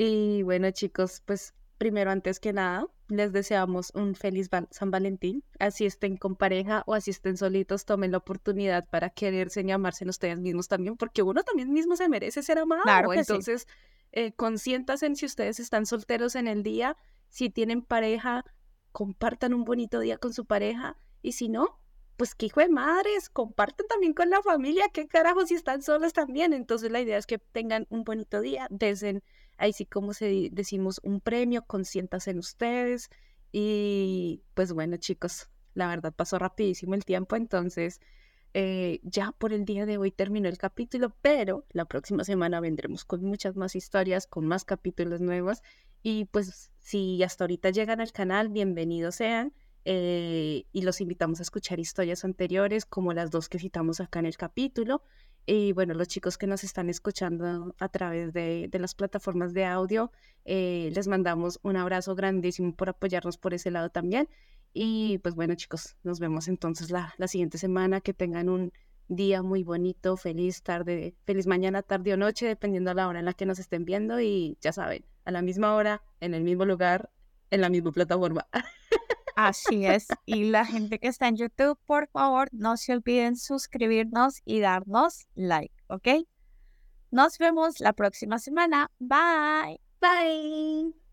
[SPEAKER 2] Y bueno, chicos, pues primero, antes que nada, les deseamos un feliz San Valentín. Así estén con pareja o así estén solitos, tomen la oportunidad para quererse y amarse en ustedes mismos también, porque uno también mismo se merece ser amado.
[SPEAKER 1] Claro que sí.
[SPEAKER 2] Entonces, eh, consiéntanse en si ustedes están solteros en el día, si tienen pareja, compartan un bonito día con su pareja y si no, pues qué hijo de madres, compartan también con la familia, qué carajo si están solos también. Entonces la idea es que tengan un bonito día, desen ahí sí como se decimos un premio, consiéntanse en ustedes y pues bueno chicos, la verdad pasó rapidísimo el tiempo, entonces eh, ya por el día de hoy terminó el capítulo, pero la próxima semana vendremos con muchas más historias, con más capítulos nuevos y pues si hasta ahorita llegan al canal, bienvenidos sean. eh, y los invitamos a escuchar historias anteriores como las dos que citamos acá en el capítulo. Y bueno, los chicos que nos están escuchando a través de, de las plataformas de audio, eh, les mandamos un abrazo grandísimo por apoyarnos por ese lado también. Y pues bueno, chicos, nos vemos entonces la, la siguiente semana. Que tengan un día muy bonito, feliz tarde, feliz mañana, tarde o noche, dependiendo a la hora en la que nos estén viendo. Y ya saben, a la misma hora, en el mismo lugar, en la misma plataforma.
[SPEAKER 1] Así es. [laughs] Y la gente que está en YouTube, por favor, no se olviden suscribirnos y darnos like, ¿ok? Nos vemos la próxima semana. Bye.
[SPEAKER 2] Bye.